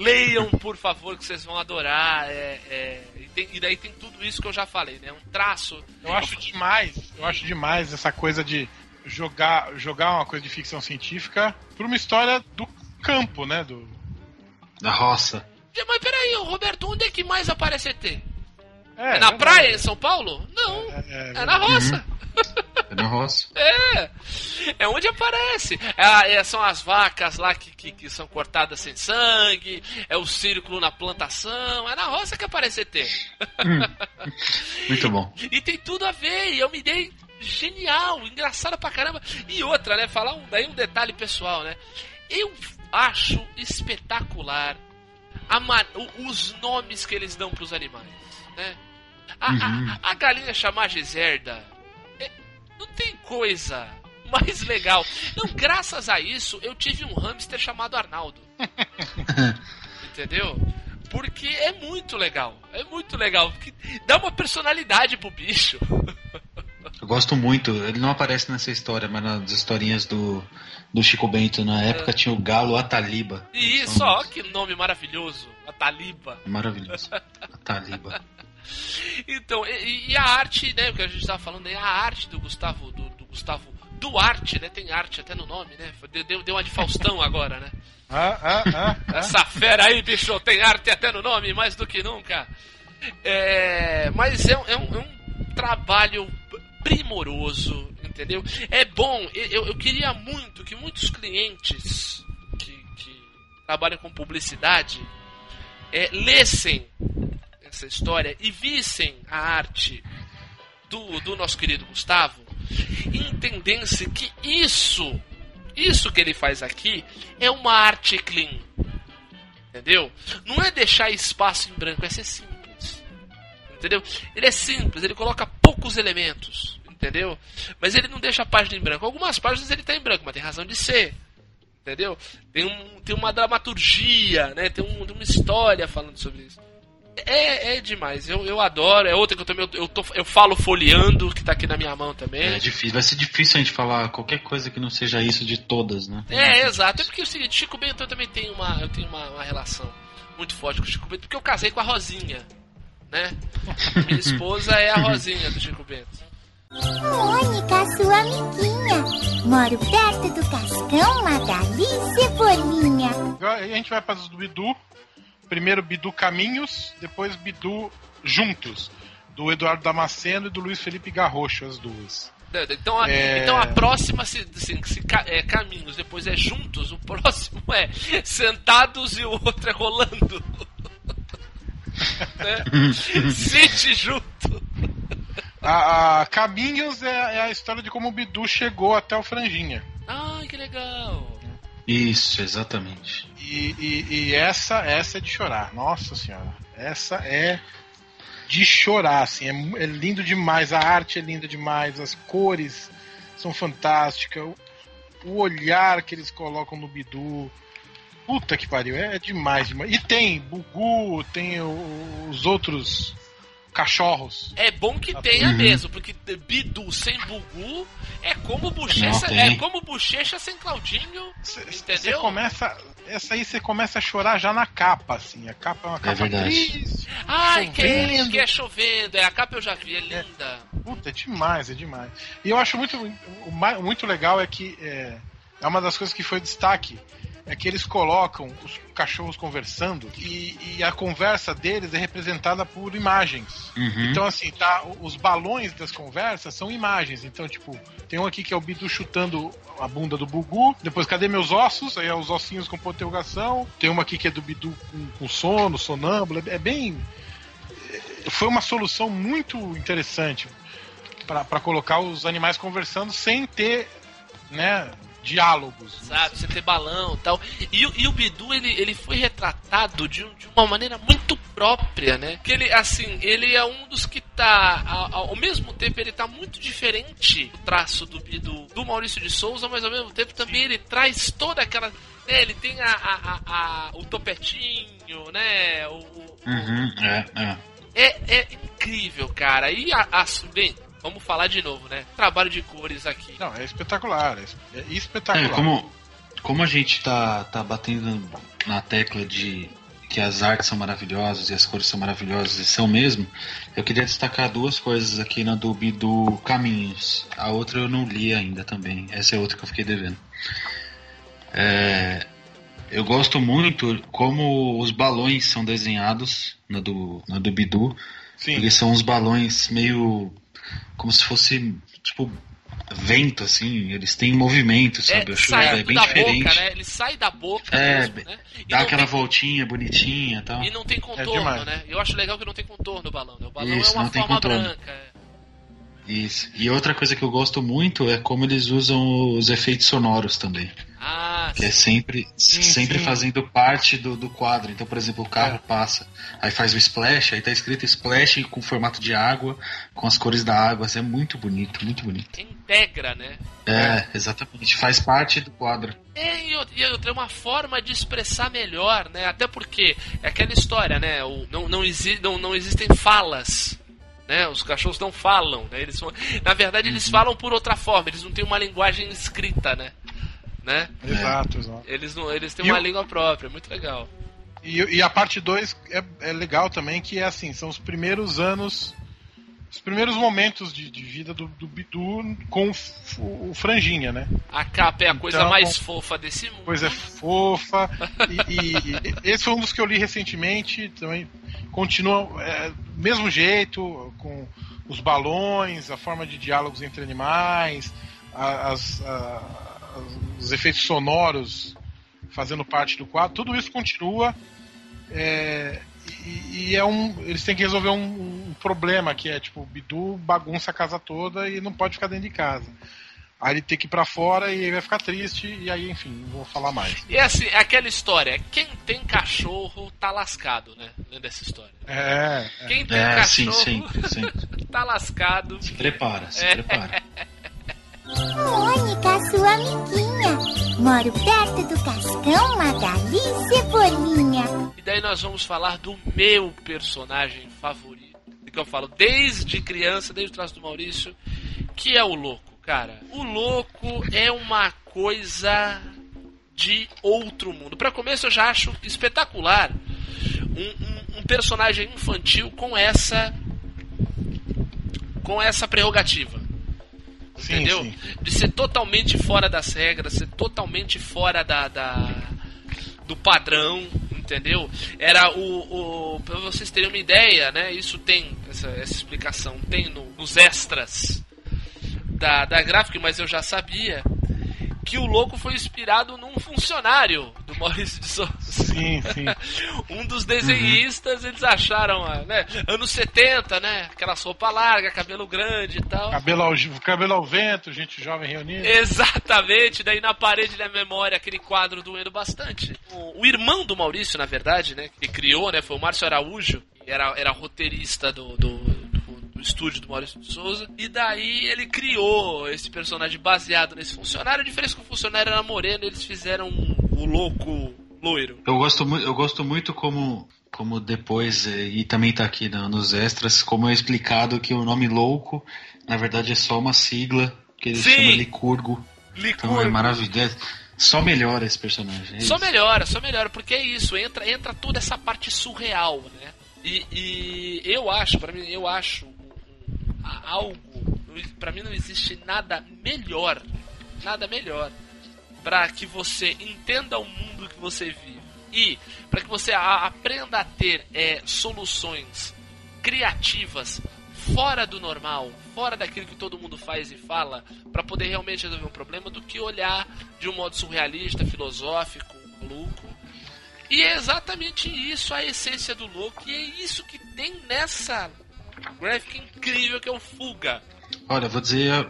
Leiam, por favor, que vocês vão adorar. é, é, e, tem- e daí tem tudo isso que eu já falei, né? Um traço. Eu acho demais, eu acho demais essa coisa de jogar, jogar uma coisa de ficção científica por uma história do campo, né? Do, Da roça. Mas peraí, Roberto, onde é que mais aparece ET? É, é, na praia, em São Paulo? Não, É, é, é na roça. É na roça. É, é onde aparece. É, é, são as vacas lá que, que, que são cortadas sem sangue, é o círculo na plantação, é na roça que aparece ET. Muito bom. E tem tudo a ver, e eu me dei genial, engraçada pra caramba. E outra, né, falar um, daí um detalhe pessoal, né. Eu acho espetacular a os nomes que eles dão pros animais, né. A, a- Uhum. a galinha chamar Giserda é- não tem coisa mais legal. Não, graças a isso, eu tive um hamster chamado Arnaldo. Entendeu? Porque é muito legal. É muito legal. Dá uma personalidade pro bicho. Eu gosto muito, ele não aparece nessa história, mas nas historinhas do, do Chico Bento, na época tinha o Galo Ataliba. E isso, ó, que nome maravilhoso. A Taliba. Maravilhoso. Ataliba. Então, e, e a arte, né? O que a gente tava falando aí, a arte do Gustavo, do, do Gustavo Duarte, né? Tem arte até no nome, né? Deu, deu uma de Faustão agora, né? Ah, ah, ah, ah. Essa fera aí, bicho, tem arte até no nome, mais do que nunca. É, mas é, um- é um, é um trabalho primoroso, entendeu? É bom, eu, eu queria muito que muitos clientes que, que trabalham com publicidade é, lessem essa história e vissem a arte do, do nosso querido Gustavo entendessem que isso, isso que ele faz aqui é uma arte clean. Entendeu? Não é deixar espaço em branco, é ser simples. Entendeu? Ele é simples, ele coloca poucos elementos. Entendeu? Mas ele não deixa a página em branco. Algumas páginas ele tá em branco, mas tem razão de ser. Entendeu? Tem, um, tem uma dramaturgia, né? Tem, um, tem uma história falando sobre isso. É, é demais, eu, eu adoro. É outra que eu também eu, tô, eu falo folheando, que tá aqui na minha mão também. É difícil, vai ser difícil a gente falar qualquer coisa que não seja isso de todas, né? É, exato. É porque é o seguinte, Chico Bento eu também tenho uma, eu tenho uma, uma relação muito forte com o Chico Bento, porque eu casei com a Rosinha, né? Minha esposa é a Rosinha do Chico Bento. Mônica, sua amiguinha. Moro perto do Cascão, Magali e Cebolinha. Agora a gente vai para do Bidu. Primeiro Bidu Caminhos, depois Bidu Juntos. Do Eduardo Damasceno e do Luiz Felipe Garrocho, as duas. Então a, É. então a próxima se, se ca- é caminhos, depois é juntos, o próximo é sentados e o outro é rolando. né? Sente junto. A, a Caminhos é, é a história de como o Bidu chegou até o Franjinha. Ai, que legal. Isso, exatamente. E, e- e essa, essa é de chorar. Nossa senhora. Essa é de chorar, assim. É, é lindo demais. A arte é linda demais. As cores são fantásticas. O, o olhar que eles colocam no Bidu. Puta que pariu. É, demais, demais. E tem Bugu, tem os outros cachorros. É bom que tenha mesmo, porque Bidu sem Bugu é como bochecha, é como bochecha sem Claudinho. Você Entendeu? começa. Essa aí você começa a chorar já na capa, assim. A capa é uma capa verdade. triste. Ai, que é, Chovendo. que é chovendo. É, a capa eu já vi, é linda. Puta, é demais, é demais. E eu acho muito, muito legal é que é, é uma das coisas que foi destaque. É que eles colocam os cachorros conversando e, e a conversa deles é representada por imagens. Uhum. Então, assim, tá, os balões das conversas são imagens. Então, tipo, tem um aqui que é o Bidu chutando a bunda do Bugu. Depois, cadê meus ossos? Aí é os ossinhos com ponto de interrogação. Tem uma aqui que é do Bidu com, com sono, sonâmbulo. É, é bem. Foi uma solução muito interessante para colocar os animais conversando sem ter, né, diálogos. Sabe, você ter balão e tal. E, o- e o Bidu, ele, ele foi retratado de, de uma maneira muito própria, né? Que ele, assim, ele é um dos que tá, ao, ao mesmo tempo, ele tá muito diferente do traço do Bidu do Maurício de Souza, mas ao mesmo tempo também ele traz toda aquela. né, ele tem a, a- a- a- o topetinho, né? O, o- Uhum, é, é. é, é incrível, cara. E a, as- bem, vamos falar de novo, né? Trabalho de cores aqui. Não, é espetacular. É é É, espetacular. como, como a gente tá, tá batendo na tecla de que as artes são maravilhosas e as cores são maravilhosas e são mesmo, eu queria destacar duas coisas aqui na do do Caminhos. A outra eu não li ainda também. Essa é outra que eu fiquei devendo. É, eu gosto muito como os balões são desenhados na do, na do Bidu. Sim. Eles são uns balões meio. Como se fosse, tipo, vento, assim. Eles têm movimento, sabe? Eu acho que é bem da diferente. boca, né? Ele sai da boca É, mesmo, né? E Dá aquela tem- voltinha bonitinha e tal. E não tem contorno, demais. né? Eu acho legal que não tem contorno o balão, né? O balão Isso, é uma não tem forma contorno. branca. é. Isso. E outra coisa que eu gosto muito é como eles usam os efeitos sonoros também. Ah, Que é sempre, sempre sim. fazendo parte do, do quadro. Então, por exemplo, o carro É. passa, aí faz o splash, aí tá escrito splash com formato de água, com as cores da água. É muito bonito, muito bonito. integra, né? É, exatamente. Faz parte do quadro. É, e outra- é uma forma de expressar melhor, né? Até porque é aquela história, né? O, não, não, exi não, não existem falas, Né? Os cachorros não falam, né? Eles. Na verdade, eles falam por outra forma, eles não têm uma linguagem escrita, né? Né? Exato, exato. Eles, não, eles têm E uma o- língua própria, muito legal. E, e a parte 2 é, é legal também, que é assim, são os primeiros anos, os primeiros momentos de, de vida do, do Bidu com o, o Franjinha, né? A capa é a coisa Então- mais fofa desse mundo. Coisa fofa. E, e esse foi um dos que eu li recentemente, também continua é, do mesmo jeito, com os balões, a forma de diálogos entre animais, as, as- os efeitos sonoros fazendo parte do quadro, tudo isso continua. é, e, e é um. Eles têm que resolver um, um problema que é tipo, o Bidu bagunça a casa toda e não pode ficar dentro de casa. Aí ele tem que ir pra fora e aí vai ficar triste, e aí, enfim, não vou falar mais. E assim, é aquela história, quem tem cachorro tá lascado, né? Lembra dessa história? É, é. Quem tem É, sim, cachorro sempre, sempre. tá lascado. Se prepara, se É. prepara. Mônica, sua amiguinha. Moro perto do Cascão, Magali e Cebolinha. E daí nós vamos falar do meu personagem favorito. Que eu falo desde criança, desde o traço do Maurício, que é o louco, cara. O louco é uma coisa de outro mundo. Pra começo, eu já acho espetacular um, um- um personagem infantil com essa com essa prerrogativa. Sim, entendeu? sim. De ser totalmente fora das regras, ser totalmente fora da, da- do padrão, entendeu? Era o, o para vocês terem uma ideia, né? Isso tem essa, essa explicação, tem no- nos extras da da gráfica, mas eu já sabia que o louco foi inspirado num funcionário do Maurício de Souza. Sim, sim. Um dos desenhistas, eles acharam, ah, né? Anos 70, né? Aquela sopa larga, cabelo grande e tal. Cabelo ao, cabelo ao vento, gente jovem reunida. Exatamente, daí na parede da memória aquele quadro doendo bastante. O, o irmão do Maurício, na verdade, né, que criou, né, foi o Márcio Araújo, que era, era roteirista do- do estúdio do Maurício de Souza, e daí ele criou esse personagem baseado nesse funcionário. A diferença é que o funcionário era moreno, eles fizeram o louco loiro. Eu gosto, eu gosto muito como, como depois, eh, e também tá aqui no- nos extras, como é explicado que o nome louco, na verdade, é só uma sigla, que ele Sim. chama Licurgo. Então é Licurgo. maravilhoso. Só melhora esse personagem. é Só isso. melhora, só melhora, porque é isso, entra, entra toda essa parte surreal, né? E, e eu acho, pra mim, eu acho algo, pra mim não existe nada melhor, nada melhor pra que você entenda o mundo que você vive e pra que você aprenda a ter é, soluções criativas fora do normal, fora daquilo que todo mundo faz e fala, pra poder realmente resolver um problema, do que olhar de um modo surrealista, filosófico, maluco. E é exatamente isso a essência do louco, e é isso que tem nessa graphic incrível que é o Fuga. Olha, eu vou dizer.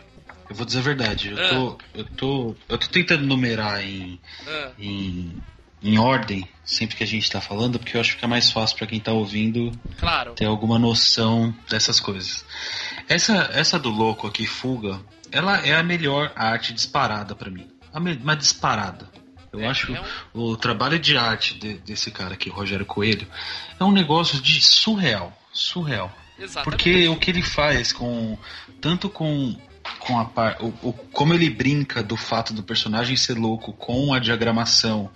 Eu vou dizer a verdade. Eu Ah. tô. Eu tô. Eu tô tentando numerar em. Ah, em, em ordem, sempre que a gente tá falando, porque eu acho que é mais fácil pra quem tá ouvindo claro. ter alguma noção dessas coisas. Essa, essa do louco aqui, Fuga, ela é a melhor arte disparada pra mim. Uma disparada. Eu É, acho é um- o trabalho de arte de- desse cara aqui, o Rogério Coelho, é um negócio de surreal. Surreal. Exatamente. Porque o que ele faz com. Tanto com. Com a par, o, o- como ele brinca do fato do personagem ser louco com a diagramação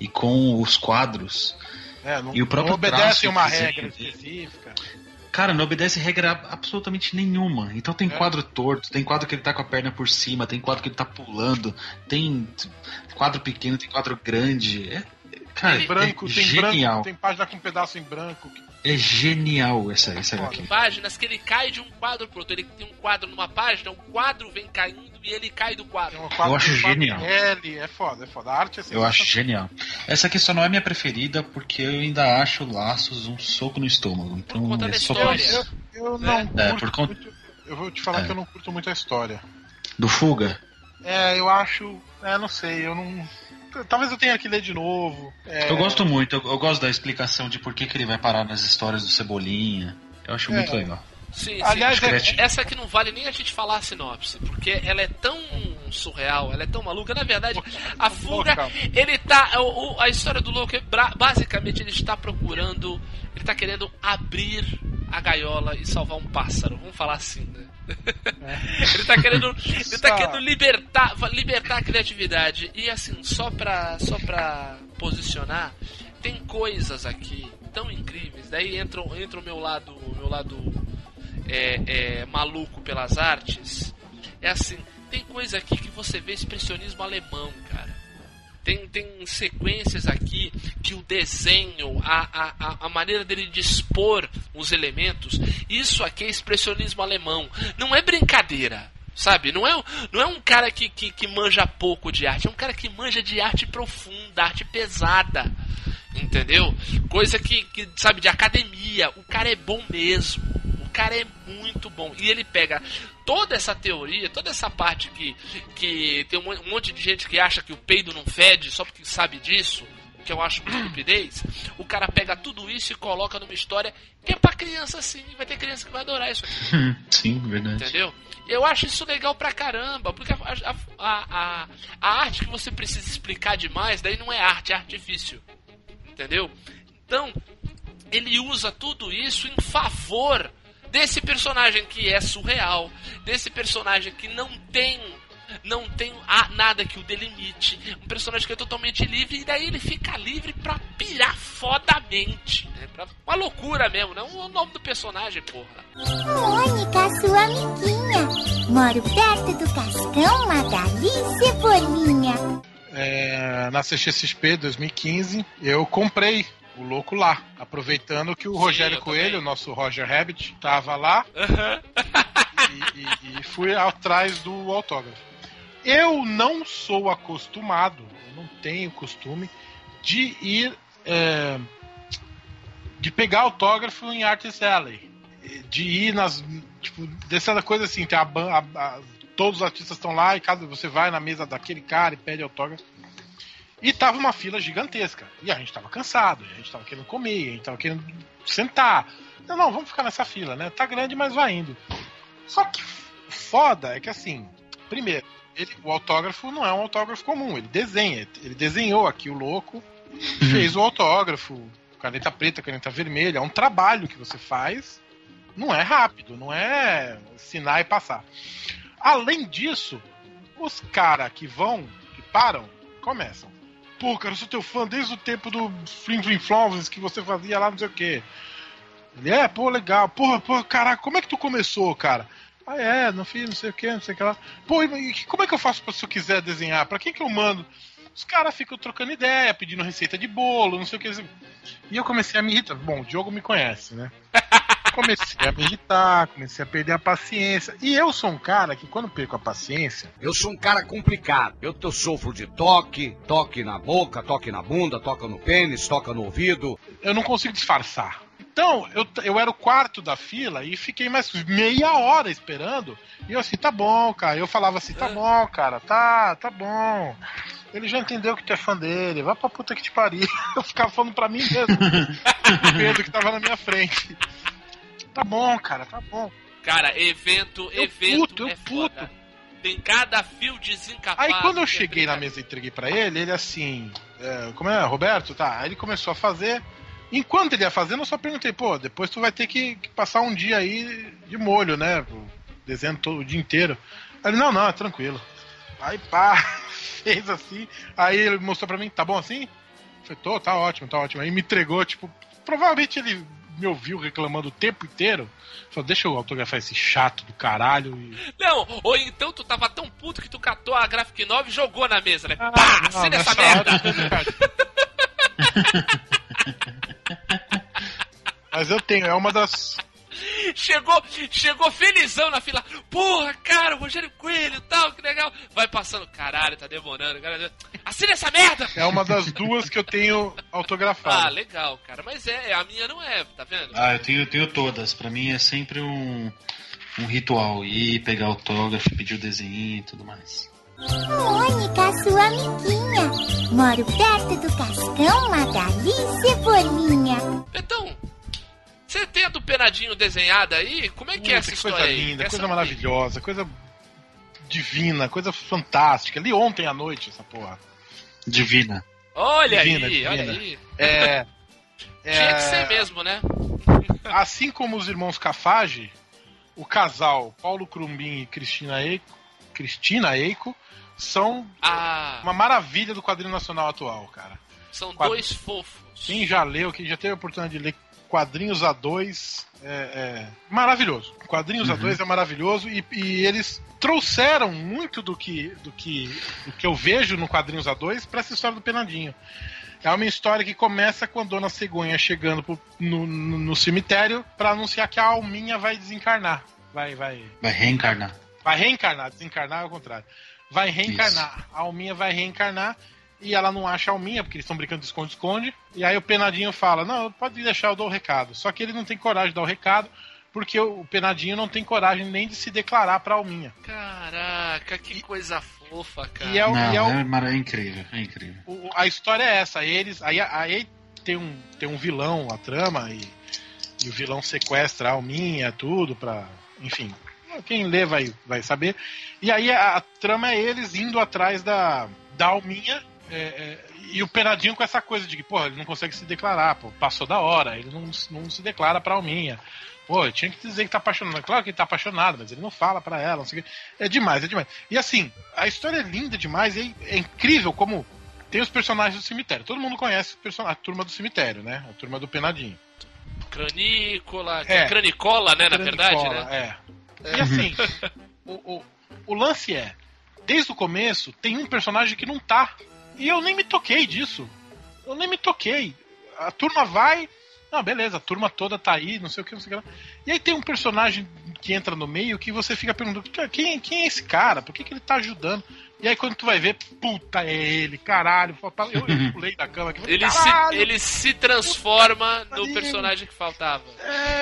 e com os quadros, É, não, E o próprio não obedece uma regra específica. Cara, não obedece regra absolutamente nenhuma. Então tem É. quadro torto, tem quadro que ele tá com a perna por cima, tem quadro que ele tá pulando, tem quadro pequeno, tem quadro grande. É, cara, Tem branco, é tem genial. branco, tem página com um pedaço em branco. que- É genial essa, essa. HQ. páginas que ele cai de um quadro pro outro. Ele tem um quadro numa página, um quadro vem caindo e ele cai do quadro. uma quadro, Eu acho genial. L, é foda, é foda. A arte é Eu acho genial. Essa aqui só não é minha preferida porque eu ainda acho Laços um soco no estômago. Então conta é da só por história. isso. Eu, eu não É, curto por conta- muito, Eu vou te falar É. que eu não curto muito a história. Do Fuga? É, eu acho. É, não sei, eu não. Talvez eu tenha que ler de novo. É, Eu gosto muito, eu, eu gosto da explicação de por que, que ele vai parar nas histórias do Cebolinha. Eu acho É. muito legal. Sim, sim. Aliás, é- Discrete. Essa aqui não vale nem a gente falar a sinopse, porque ela é tão surreal, ela é tão maluca. Na verdade, a fuga, ele tá. o- o- a história do louco é basicamente ele está procurando, ele está querendo abrir a gaiola e salvar um pássaro. Vamos falar assim, né? ele tá querendo, ele tá querendo libertar, libertar a criatividade. E assim, só pra, só pra posicionar, tem coisas aqui tão incríveis. Daí entra, entra o meu lado, o meu lado é, é, maluco pelas artes. É assim, tem coisa aqui que você vê expressionismo alemão, cara. Tem, tem sequências aqui que o desenho, a, a, a maneira dele dispor os elementos, isso aqui é expressionismo alemão. Não é brincadeira. Sabe? Não é, não é um cara que, que, que manja pouco de arte, é um cara que manja de arte profunda, arte pesada. Entendeu? Coisa que, que, sabe, de academia. O cara é bom mesmo. Cara é muito bom. E ele pega toda essa teoria, toda essa parte que, que tem um monte de gente que acha que o peido não fede só porque sabe disso, que eu acho uma estupidez. O cara pega tudo isso e coloca numa história que é pra criança sim. Vai ter criança que vai adorar isso aqui. Sim, verdade. Entendeu? Eu acho isso legal pra caramba, porque a, a, a, a, arte que você precisa explicar demais, daí não é arte, é artifício. Entendeu? Então, ele usa tudo isso em favor desse personagem que é surreal, desse personagem que não tem não tem nada que o delimite, um personagem que é totalmente livre e daí ele fica livre pra pirar fodamente, né? Pra, uma loucura mesmo, não o nome do personagem, porra. Mônica, sua amiguinha, moro perto do Cascão, Magali Cebolinha. É, na CXP 2015, eu comprei o louco lá. Aproveitando que o Sim, Rogério Coelho, o nosso Roger Rabbit, tava lá. Uhum. e, e, e, fui atrás do autógrafo. Eu não sou acostumado, eu não tenho costume de ir. É, de pegar autógrafo em Artist Alley. De ir nas. Tipo, dessa coisa assim, tem a, a, a todos os artistas estão lá e cada você vai na mesa daquele cara e pede autógrafo. E tava uma fila gigantesca. E a gente tava cansado, a gente tava querendo comer, a gente tava querendo sentar. Não, não, vamos ficar nessa fila, né? Tá grande, mas vai indo. Só que foda é que assim, primeiro, ele, o autógrafo não é um autógrafo comum, ele desenha. Ele desenhou aqui o louco, uhum. fez o autógrafo, caneta preta, caneta vermelha. É um trabalho que você faz. Não é rápido, não é assinar e passar. Além disso, os caras que vão, que param, começam pô, cara, eu sou teu fã desde o tempo do Flim Flim Flowers que você fazia lá, não sei o quê. Ele, é, pô, legal. Porra, pô, caraca, como é que tu começou, cara? Ah, é, não fiz, não sei o que, não sei o que lá. Pô, e como é que eu faço pra, se eu quiser desenhar? Pra quem que eu mando? Os caras ficam trocando ideia, pedindo receita de bolo, não sei o que. E eu comecei a me irritar. Bom, o Diogo me conhece, né? comecei a me irritar, comecei a perder a paciência. E eu sou um cara que, quando perco a paciência. Eu sou um cara complicado. Eu, eu sofro de toque, toque na boca, toque na bunda, toca no pênis, toca no ouvido. Eu não consigo disfarçar. Então, eu, eu era o quarto da fila e fiquei mais meia hora esperando. E eu assim, tá bom, cara. Eu falava assim, tá bom, cara, tá, tá bom. Ele já entendeu que tu é fã dele, vai pra puta que te pariu. Eu ficava falando pra mim mesmo. o Pedro que tava na minha frente. Tá bom, cara, tá bom. Cara, evento, eu evento puto, é puto. Foda. Tem cada fio desencapado. Aí quando eu é cheguei é na mesa e entreguei para ele, ele assim, é, como é, Roberto, tá? Aí ele começou a fazer. Enquanto ele ia fazendo, eu só perguntei, pô, depois tu vai ter que, que passar um dia aí de molho, né? Desenhando todo o dia inteiro. Aí ele, não, não, é tranquilo. Aí pá, fez assim. Aí ele mostrou pra mim, tá bom assim? Eu falei, tô, tá ótimo, tá ótimo. Aí me entregou, tipo, provavelmente ele me ouviu reclamando o tempo inteiro. Falou, deixa eu autografar esse chato do caralho. E... Não, ou então tu tava tão puto que tu catou a Graphic 9 e jogou na mesa, né? Ah, Pá, não, essa merda! Mas eu tenho, é uma das chegou, chegou felizão na fila. Porra, cara, o Rogério Coelho tal, que legal. Vai passando, caralho, tá demorando. Cara. Assina essa merda! É uma das duas que eu tenho autografado. Ah, legal, cara. Mas é, a minha não é, tá vendo? Ah, eu tenho, eu tenho todas. Pra mim é sempre um, um ritual. Ir, pegar autógrafo, pedir o desenho e tudo mais. Mônica, sua amiguinha. Moro perto do Cascão, Magali Cebolinha. Então, você tem a do Penadinho desenhada aí? Como é que Puta, é essa que história coisa aí? linda, coisa maravilhosa, coisa divina, coisa fantástica. Li ontem à noite essa porra. Divina. Olha divina, aí, divina. olha aí. É, Tinha que ser mesmo, né? Assim como os irmãos Cafage, o casal Paulo Crumbin e Cristina Eiko, Cristina Eiko são Ah, uma maravilha do quadrinho nacional atual, cara. são quadro- dois fofos. Quem já leu, quem já teve a oportunidade de ler quadrinhos A2, é, é maravilhoso. Quadrinhos A2 é maravilhoso e, e eles trouxeram muito do que, do que, do que eu vejo no quadrinhos A2 para essa história do Penadinho. É uma história que começa com a Dona Cegonha chegando pro- no, no- no cemitério para anunciar que a Alminha vai desencarnar. Vai, vai, Vai reencarnar. Vai reencarnar, desencarnar é o contrário. Vai reencarnar. A Alminha vai reencarnar e ela não acha a Alminha, porque eles estão brincando de esconde-esconde. E aí o Penadinho fala: Não, pode deixar, eu dou o recado. Só que ele não tem coragem de dar o recado, porque o Penadinho não tem coragem nem de se declarar pra Alminha. Caraca, que coisa fofa, cara. E é o. Não, e é o- é, é incrível, é incrível. o- a história é essa. Eles, aí, aí tem, um, tem um vilão, a trama, e, e o vilão sequestra a Alminha, tudo, pra. Enfim. Quem lê vai, vai saber. E aí a, a trama é eles indo atrás da, da Alminha. É, é, e o Penadinho com essa coisa de que, porra, ele não consegue se declarar, pô, passou da hora, ele não, não se declara pra Alminha. Pô, tinha que dizer que tá apaixonado. Claro que ele tá apaixonado, mas ele não fala pra ela, não sei o quê. É demais, é demais. E assim, a história é linda demais e é incrível como tem os personagens do cemitério. Todo mundo conhece a turma do cemitério, né? A turma do Penadinho. Cranícola, que É. cranicola, né, na verdade, Cranicola, né? É. E assim, o, o, o lance é, desde o começo, tem um personagem que não tá. E eu nem me toquei disso. Eu nem me toquei. A turma vai. Não, beleza, a turma toda tá aí, não sei o que, não sei o que lá. E aí tem um personagem que entra no meio que você fica perguntando: quem, quem é esse cara? Por que, que ele tá ajudando? E aí quando tu vai ver, puta, é ele, caralho. Eu, eu pulei da cama aqui. falei, Ele se, "Caralho, ele se transforma no Puta personagem que faltava. é,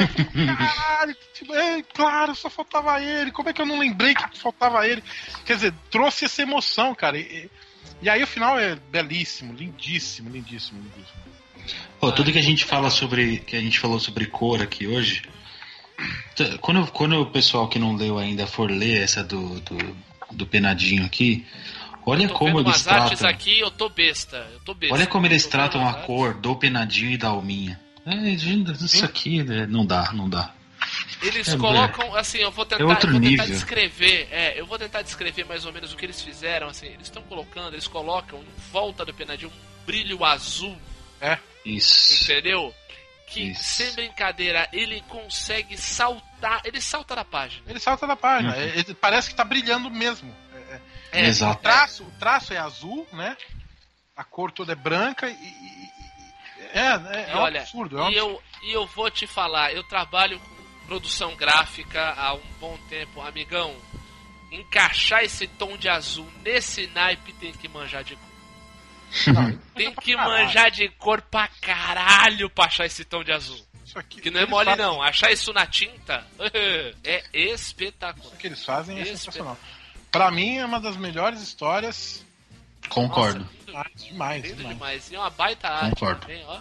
caralho, tipo, é, claro, só faltava ele. Como é que eu não lembrei que faltava ele? Quer dizer, trouxe essa emoção, cara. E, e- aí o final é belíssimo, lindíssimo, lindíssimo, lindíssimo. Pô, tudo que a gente fala sobre. que a gente falou sobre cor aqui hoje. Quando, quando o pessoal que não leu ainda for ler essa do, do, do penadinho aqui, olha Tô como vendo eles umas artes tratam. aqui, eu tô besta. Eu tô besta. Olha como eles tratam a cor do penadinho e da alminha. É, isso aqui né, não dá, não dá. Eles É, colocam, assim, eu vou tentar, é eu vou tentar nível. descrever, é, eu vou tentar descrever mais ou menos o que eles fizeram, assim, eles estão colocando, eles colocam em volta do penadinho um brilho azul, Isso. entendeu? Que, Isso. sem brincadeira, ele consegue saltar, ele salta da página. Ele salta da página, Uhum. ele- parece que tá brilhando mesmo. É, é, o, Exato. traço, o traço é azul, né? A cor toda é branca e. e- é, é, é um olha, absurdo. É um e eu, e eu vou te falar, eu trabalho com produção gráfica há um bom tempo, amigão. Encaixar esse tom de azul nesse naipe tem que manjar de cor. Tem que manjar de cor pra caralho pra achar esse tom de azul. Isso aqui, Que não é mole fazem- não, achar isso na tinta é espetacular. O que eles fazem é Esse sensacional. Pra mim é uma das melhores histórias. Concordo, Nossa, Ah, demais, lindo demais. demais. E é uma baita arte Concordo. também, ó.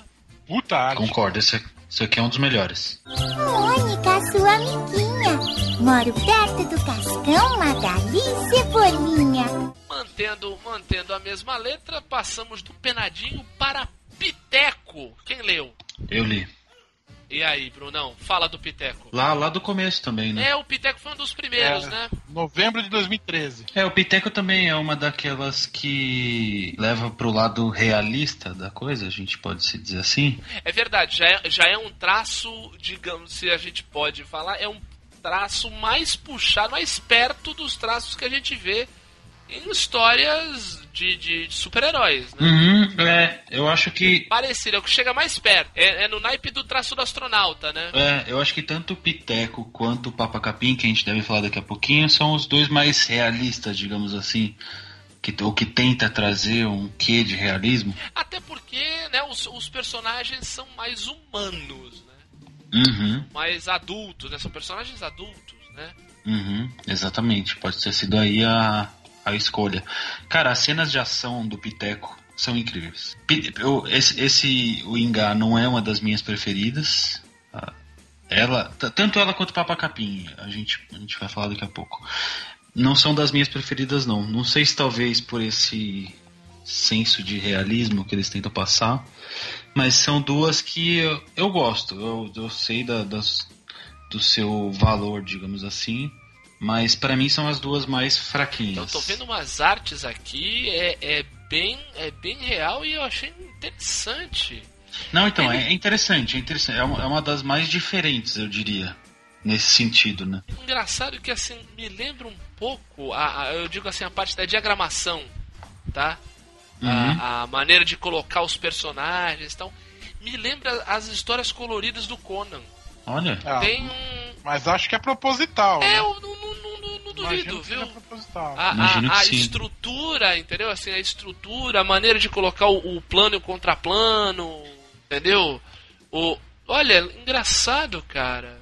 Puta arte. concordo. Esse, isso aqui é um dos melhores. Mônica, sua amiguinha. Moro perto do Cascão, Magali e Cebolinha. Mantendo, mantendo a mesma letra, passamos do penadinho para Piteco. Quem leu? Eu li. E aí, Brunão, fala do Piteco. Lá, lá do começo também, né? É, o Piteco foi um dos primeiros, É. né? Novembro de 2013. É, o Piteco também é uma daquelas que leva pro lado realista da coisa, a gente pode se dizer assim. É verdade, já é, já é um traço, digamos, se a gente pode falar, é um traço mais puxado, mais perto dos traços que a gente vê em histórias de, de- de super-heróis, né? Uhum, é, eu acho que. Parecido, é o que chega mais perto. É, é no naipe do traço do astronauta, né? É, eu acho que tanto o Piteco quanto o Papa Capim, que a gente deve falar daqui a pouquinho, são os dois mais realistas, digamos assim. Que, ou que tenta trazer um quê de realismo. Até porque, né, os, os personagens são mais humanos, né? Uhum, Mais adultos, né? São personagens adultos, né? uhum, exatamente. Pode ter sido aí a, a escolha. Cara, as cenas de ação do Piteco são incríveis. Eu- esse, esse o Ingá não é uma das minhas preferidas. Ah, Ela, tanto ela quanto Papa Capim, a gente, a gente vai falar daqui a pouco. Não são das minhas preferidas, não. Não sei se talvez por esse senso de realismo que eles tentam passar. Mas são duas que eu, eu gosto. Eu, eu sei da, das, do seu valor, digamos assim. Mas para mim são as duas mais fraquinhas. Eu tô vendo umas artes aqui, é, é, bem, é bem real e eu achei interessante. Não, então, é interessante, é interessante. É uma, é uma das mais diferentes, eu diria. Nesse sentido, né? Engraçado que assim, me lembra um pouco, a, a eu digo assim, a parte da diagramação, tá? Uhum. A, a maneira de colocar os personagens e tal. Me lembra as histórias coloridas do Conan. Olha. Ah, Tem um. Mas acho que é proposital. É, né? eu não, viu? A, a- a estrutura, entendeu? Assim, a estrutura, a maneira de colocar o, o plano e o contraplano, entendeu? O, olha, engraçado, cara.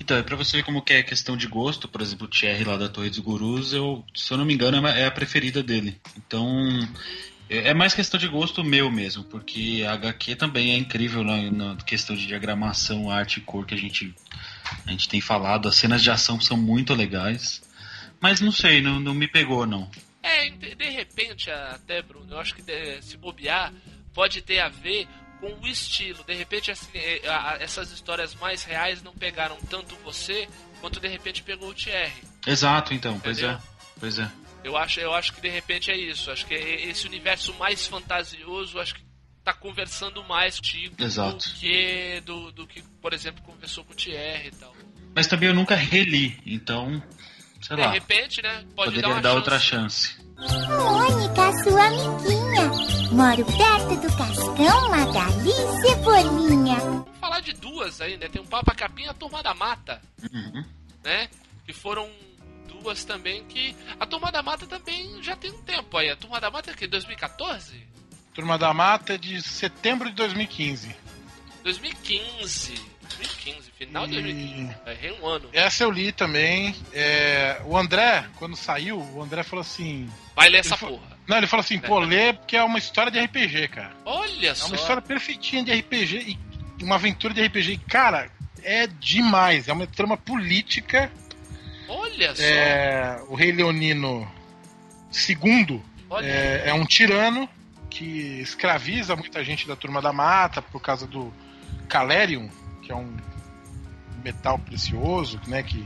Então, é pra você ver como que é questão de gosto, por exemplo, o Thierry lá da Torre dos Gurus, eu, se eu não me engano, é a preferida dele. Então, é é mais questão de gosto meu mesmo, porque a HQ também é incrível na, na questão de diagramação, arte e cor que a gente, a gente tem falado. As cenas de ação são muito legais. Mas não sei, não, não me pegou, não. É, de, repente, até, Bruno, eu acho que de- se bobear, pode ter a ver com o estilo. De repente, assim, é, essas histórias mais reais não pegaram tanto você, quanto de repente pegou o Thierry. Exato, então, pois Entendeu? é. Pois é. Eu acho, eu acho que de repente é isso. Acho que é esse universo mais fantasioso, acho que tá conversando mais contigo Exato. do que, do, do que, por exemplo, conversou com o Thierry e tal. Mas também eu nunca reli, então, sei De lá, repente, né? Pode poderia dar uma dar chance. outra chance. Mônica, sua amiguinha. Moro perto do Cascão, Magali e Cebolinha. Vamos falar de duas aí, né? Tem um Papa Capim e a Turma da Mata, Uhum. né? Que foram duas também que. A Turma da Mata também já tem um tempo aí. A Turma da Mata é o quê? 2014? Turma da Mata é de setembro de 2015. 2015. 2015, final de E- 2015. Errei um ano. Essa eu li também. É, o André, quando saiu, o André falou assim. Vai ler essa porra. Não, ele falou assim, pô, lê porque é uma história de RPG, cara. Olha É só. uma história perfeitinha de RPG e uma aventura de RPG. E, cara, é demais. É uma trama política. Olha só. É, o rei Leonino II é, é um tirano que escraviza muita gente da turma da mata por causa do Calerium, que é um metal precioso, né? Que,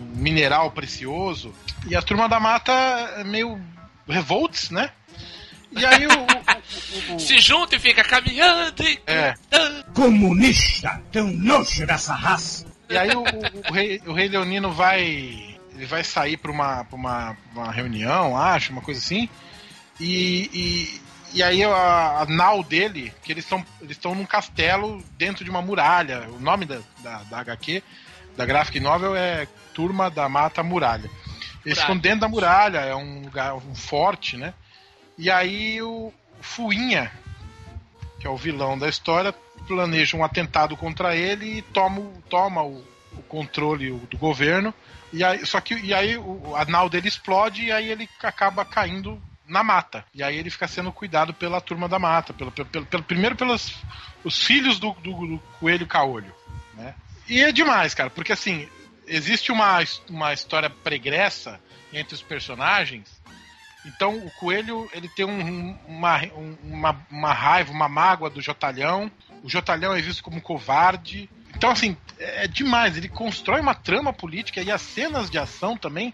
um mineral precioso. E a turma da mata é meio revolts, né? E aí o. o- o- o- Se junta e fica caminhando e. é, Comunista, tão nojo dessa raça. E aí o, o- o rei, o rei Leonino vai. Ele vai sair pra uma, pra uma, uma reunião, acho, uma coisa assim. E, e, e aí a, a nau dele, que eles estão eles estão num castelo dentro de uma muralha. O nome da, da, da HQ, da Graphic Novel é Turma da Mata Muralha. Eles ficam dentro da muralha, é um lugar, um forte, né? E aí o Fuinha, que é o vilão da história, planeja um atentado contra ele e toma, o- toma o, o controle do governo. E aí, só que e aí o, a nau dele explode e aí ele acaba caindo na mata. E aí ele fica sendo cuidado pela turma da mata, pelo, pelo, pelo- primeiro pelos os filhos do, do, do coelho caolho, né? E é demais, cara, porque assim, existe uma, uma história pregressa entre os personagens. Então o coelho ele tem um- uma, um- uma, uma raiva, uma mágoa do Jotalhão. O Jotalhão é visto como covarde. Então, assim, é é demais. Ele constrói uma trama política e as cenas de ação também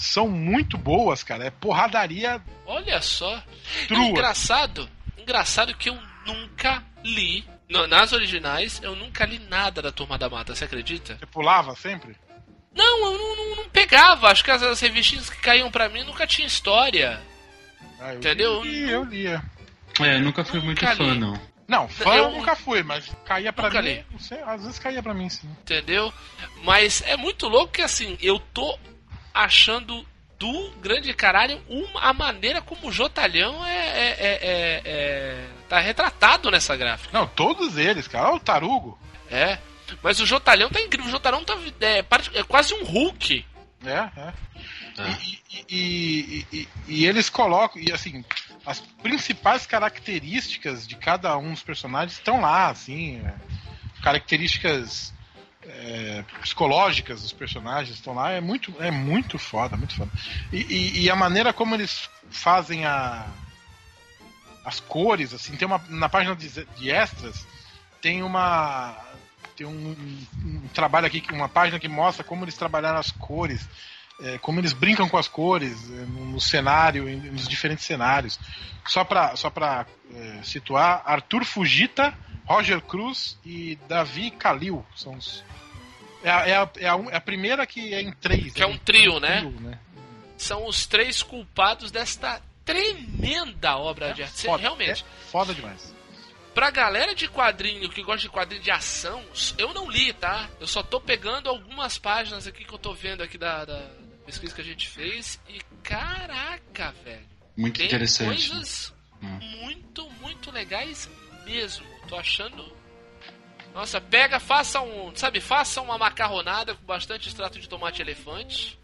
são muito boas, cara. É porradaria Olha só. Trua. engraçado, engraçado que eu nunca li. no- nas originais, eu nunca li nada da Turma da Mata, você acredita? Você pulava sempre? Não, eu não, não- não pegava. Acho que as, as revistinhas que caíam pra mim nunca tinha história. Ah, eu Entendeu? Li, eu lia. É, nunca fui muito Nunca fã, li. não. Não, fã Eu- eu nunca fui, mas caía pra Nunca mim. li. Não sei, às vezes caía pra mim, sim. Entendeu? Mas é muito louco que assim, eu tô achando do grande caralho uma, a maneira como o Jotalhão é, é, é, é- é- tá retratado nessa gráfica. Não, todos eles, cara. Olha o Tarugo. É. Mas o Jotalhão tá incrível. O Jotalhão tá é, é quase um Hulk. É, é. Tá. E, e- e- e- e eles colocam, e assim, as principais características de cada um dos personagens estão lá, assim, é, características é, psicológicas dos personagens estão lá é muito, é muito foda, muito foda. E, e- e a maneira como eles fazem a, as cores, assim, tem uma na página de, de extras tem uma tem um, um trabalho aqui, uma página que mostra como eles trabalharam as cores, é, como eles brincam com as cores é, no, no cenário, em- nos diferentes cenários. Só para só pra, é, situar, Arthur Fujita, Roger Cruz e Davi Kalil são os. É a, é a, é a, um- é a primeira que é em três. Que é um trio, né? trio, São os três culpados desta tremenda obra de arte. Foda, Realmente. é foda demais. Pra galera de quadrinho que gosta de quadrinho de ação, eu não li, tá? Eu só tô pegando algumas páginas aqui que eu tô vendo aqui da, da pesquisa que a gente fez e caraca, velho. Muito Tem interessante. coisas Hum. muito, muito legais mesmo. Tô achando. Nossa, pega, faça um. Sabe, faça uma macarronada com bastante extrato de tomate elefante.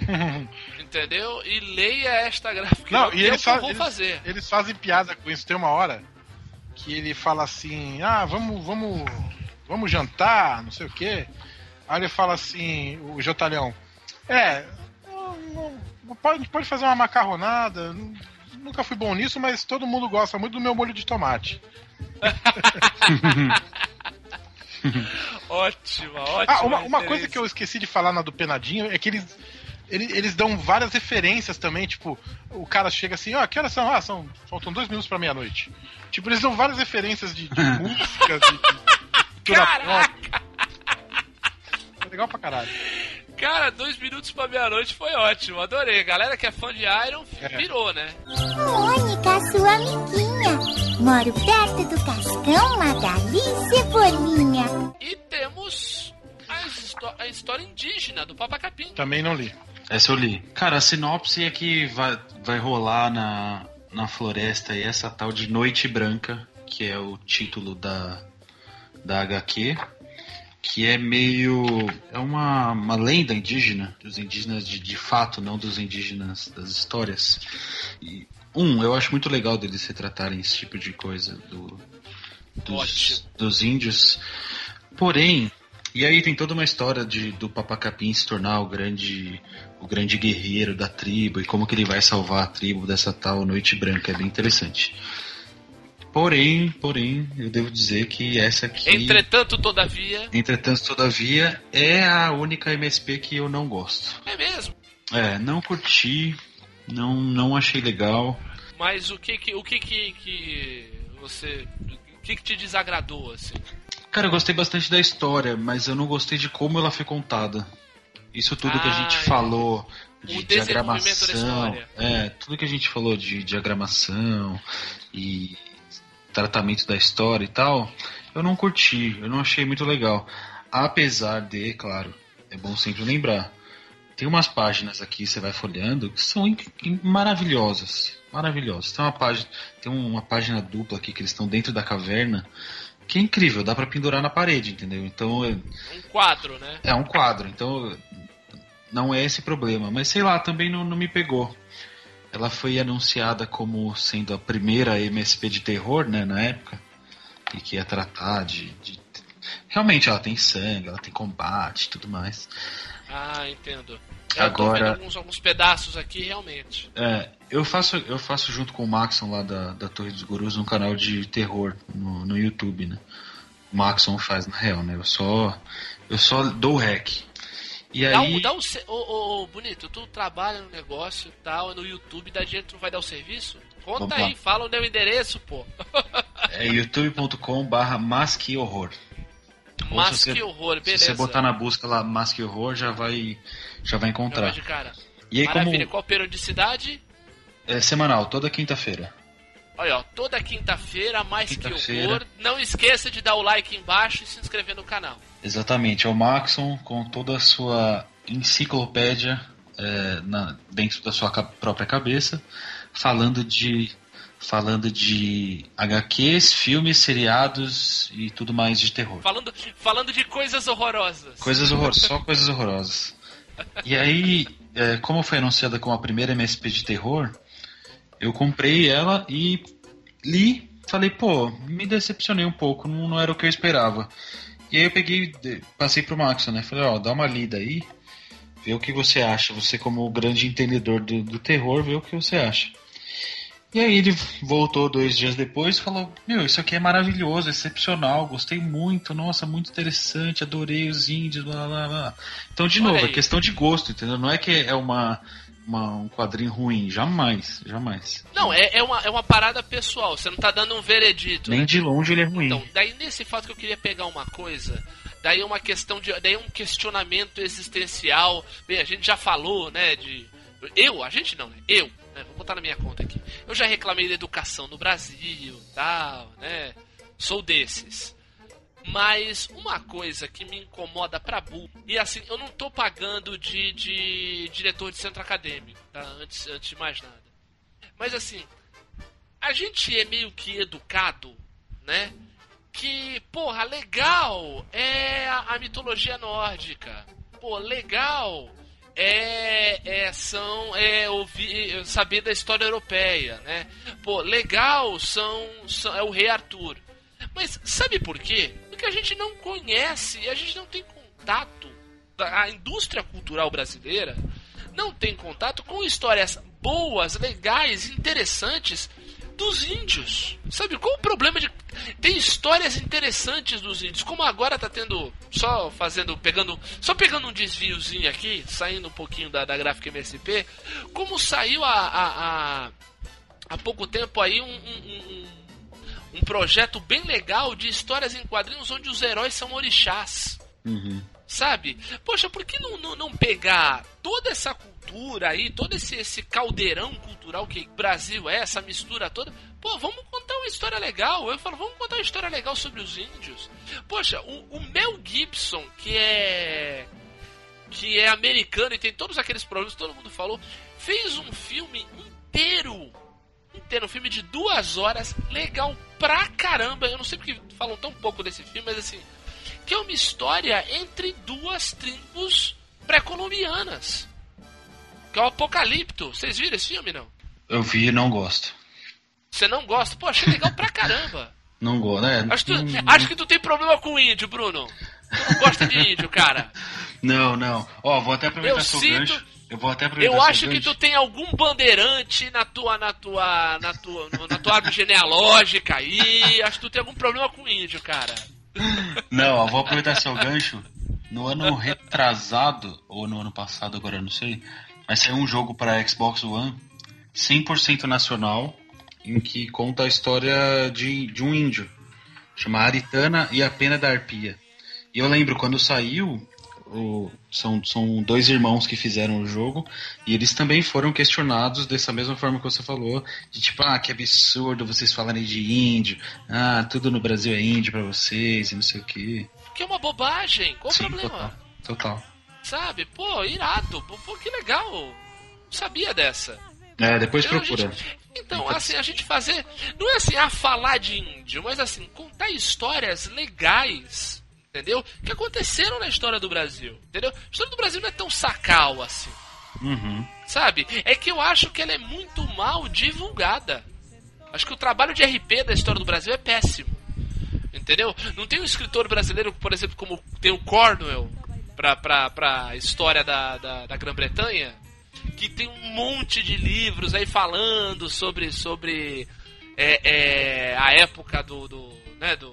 entendeu? E leia esta gráfica. Não, que e é eles, fa- vou eles- fazer. eles fazem piada com isso. Tem uma hora que ele fala assim: ah, vamos, vamos, vamos jantar, não sei o quê. Aí ele fala assim: o Jotalhão, é, pode, pode fazer uma macarronada. nu- Nunca fui bom nisso, mas todo mundo gosta muito do meu molho de tomate. Ótima, ótima. Ah, uma, uma coisa que eu esqueci de falar na do Penadinho é que eles, eles, eles dão várias referências também, tipo, o cara chega assim, ó, que horas são? Ah, são, faltam dois minutos pra meia-noite. Tipo, eles dão várias referências de, de música, de, de Caraca! É legal pra caralho. Cara, dois minutos pra meia-noite foi ótimo. Adorei. Galera que é fã de Iron É. virou, né? Mônica, sua amiguinha. Moro perto do Cascão, Magali e Cebolinha. E temos a, histó- a história indígena do Papa Capim. Também não li. Essa eu li. Cara, a sinopse é que vai, vai rolar na, na floresta aí essa tal de Noite Branca, que é o título da, da HQ, que é meio. É uma, uma lenda indígena, dos indígenas de, de fato, não dos indígenas das histórias. E, um, eu acho muito legal deles retratarem esse tipo de coisa do, dos, dos índios. Porém, e aí tem toda uma história de, do Papacapim se tornar o grande o grande guerreiro da tribo e como que ele vai salvar a tribo dessa tal Noite Branca. É bem interessante. Porém, porém, eu devo dizer que essa aqui, Entretanto, todavia. entretanto, todavia, é a única MSP que eu não gosto. É mesmo. É, não curti, não, não achei legal. Mas o que que, o que, que, que você. O que, que te desagradou, assim? Cara, eu gostei bastante da história, mas eu não gostei de como ela foi contada. Isso tudo que a gente Ah, falou de diagramação, é, tudo que a gente falou de diagramação e tratamento da história e tal, eu não curti, eu não achei muito legal. Apesar de, claro, é bom sempre lembrar, tem umas páginas aqui, você vai folheando, que são maravilhosas. Maravilhosas. Tem uma página, tem uma página dupla aqui que eles estão dentro da caverna, que é incrível, dá pra pendurar na parede, entendeu? Então, é- Um quadro, né? é um quadro, então não é esse problema. Mas sei lá, também não, não me pegou. Ela foi anunciada como sendo a primeira MSP de terror, né, na época. E que ia tratar de. de- Realmente ela tem sangue, ela tem combate e tudo mais. Ah, entendo. É, Agora- Eu tô vendo alguns, alguns pedaços aqui, realmente. É, eu faço, eu faço junto com o Maxon lá da, da Torre dos Gurus um canal de terror no, no YouTube, né? O Maxon faz na real, né? Eu só. Eu só dou o hack. E Dá aí. um, dá um, ô, ô, bonito, tu trabalha no negócio e tal, no YouTube, da dinheiro, tu vai dar o serviço? Conta aí, fala o meu endereço, pô. É youtube.com barra masque horror. Mas que horror, beleza. Se você botar na busca lá masque horror, já vai, já vai Já encontrar. vai de cara. E aí Maravilha, como qual periodicidade? é semanal, toda quinta-feira. Olha, ó, toda quinta-feira, mais que Quinta-feira. horror. Não esqueça de dar o like embaixo e se inscrever no canal. Exatamente, é o Maxon com toda a sua enciclopédia é, na- dentro da sua própria cabeça, falando de falando de HQs, filmes, seriados e tudo mais de terror. Falando, falando de coisas horrorosas. Coisas horrorosas, só coisas horrorosas. E aí, é, como foi anunciada como a primeira MSP de terror, eu comprei ela e li. Falei, pô, me decepcionei um pouco, não, não era o que eu esperava. E aí eu peguei, passei pro Max, né? Falei, ó, dá uma lida aí, vê o que você acha. Você, como grande entendedor do, do terror, vê o que você acha. E aí ele voltou dois dias depois e falou, meu, isso aqui é maravilhoso, excepcional, gostei muito, nossa, muito interessante, adorei os índios, blá blá blá. Então, de Olha novo, é aí. questão de gosto, entendeu? Não é que é uma, uma- um quadrinho ruim, jamais, jamais. Não, é, é, uma, é uma parada pessoal, você não tá dando um veredito. Nem né? de longe ele é ruim. Então, daí nesse fato que eu queria pegar uma coisa, daí é uma questão de. Daí é um questionamento existencial. Bem, a gente já falou, né, de. Eu, a gente não, né? Eu, né? Vou botar na minha conta aqui. Eu já reclamei da educação no Brasil tal, né? Sou desses. Mas uma coisa que me incomoda pra burro, e assim, eu não tô pagando de, de diretor de centro acadêmico, tá? Antes, antes de mais nada. Mas assim, a gente é meio que educado, né? Que, porra, legal é a, a mitologia nórdica. Pô, legal é, é são é ouvir, saber da história europeia, né? Pô, legal são, são é o rei Arthur. Mas sabe por quê? Porque a gente não conhece, a gente não tem contato. A indústria cultural brasileira não tem contato com histórias boas, legais, interessantes dos índios. Sabe qual o problema de tem histórias interessantes dos índios, como agora tá tendo só fazendo pegando só pegando um desviozinho aqui, saindo um pouquinho da, da gráfica MSP, como saiu há, há, há, há pouco tempo aí um, um, um, um projeto bem legal de histórias em quadrinhos onde os heróis são orixás. Uhum. Sabe? Poxa, por que não, não, não pegar toda essa cultura aí, todo esse, esse caldeirão cultural que o Brasil é, essa mistura toda? Pô, vamos contar uma história legal. Eu falo, vamos contar uma história legal sobre os índios. Poxa, o, o Mel Gibson, que é. que é americano e tem todos aqueles problemas que todo mundo falou, fez um filme inteiro. Inteiro, um filme de duas horas, legal pra caramba. Eu não sei porque falam tão pouco desse filme, mas assim que é uma história entre duas tribos pré-colombianas. Que é o Apocalipto. Vocês viram esse filme, não? Eu vi e não gosto. Você não gosta? Pô, achei legal pra caramba. Não gosto, né? Acho, que tu- Não- acho que tu tem problema com índio, Bruno. Tu não gosta de índio, cara. Não, não. Ó, vou até aproveitar Eu seu gancho. Eu vou até aproveitar Eu acho que tu tem algum bandeirante na tua, na tua, na tua, na tua árvore genealógica aí. Acho que tu tem algum problema com índio, cara. Não, ó, vou aproveitar seu gancho. No ano retrasado, ou no ano passado, agora eu não sei, mas saiu um jogo para Xbox One 100% nacional, em que conta a história de, de um índio, chama Aritana e a Pena da Arpia. E eu lembro, quando saiu, o- são, são dois irmãos que fizeram o jogo, e eles também foram questionados dessa mesma forma que você falou, de tipo, ah, que absurdo vocês falarem de índio, ah, tudo no Brasil é índio pra vocês, e não sei o que. Que é uma bobagem. Qual o Sim, problema? total. Total. Sabe? Pô, irado. Pô, que legal. Não sabia dessa. É, depois Então, procura. gente- então, assim, a gente fazer. Não é assim, a falar de índio, mas assim, contar histórias legais, entendeu? Que aconteceram na história do Brasil, entendeu? A história do Brasil não é tão sacal assim, Uhum. sabe? É que eu acho que ela é muito mal divulgada. Acho que o trabalho de RP da história do Brasil é péssimo. Entendeu? Não tem um escritor brasileiro, por exemplo, como tem o Cornwell pra, pra, pra história da, da, da Grã-Bretanha, que tem um monte de livros aí falando sobre, sobre é, é, a época do, do, né, do,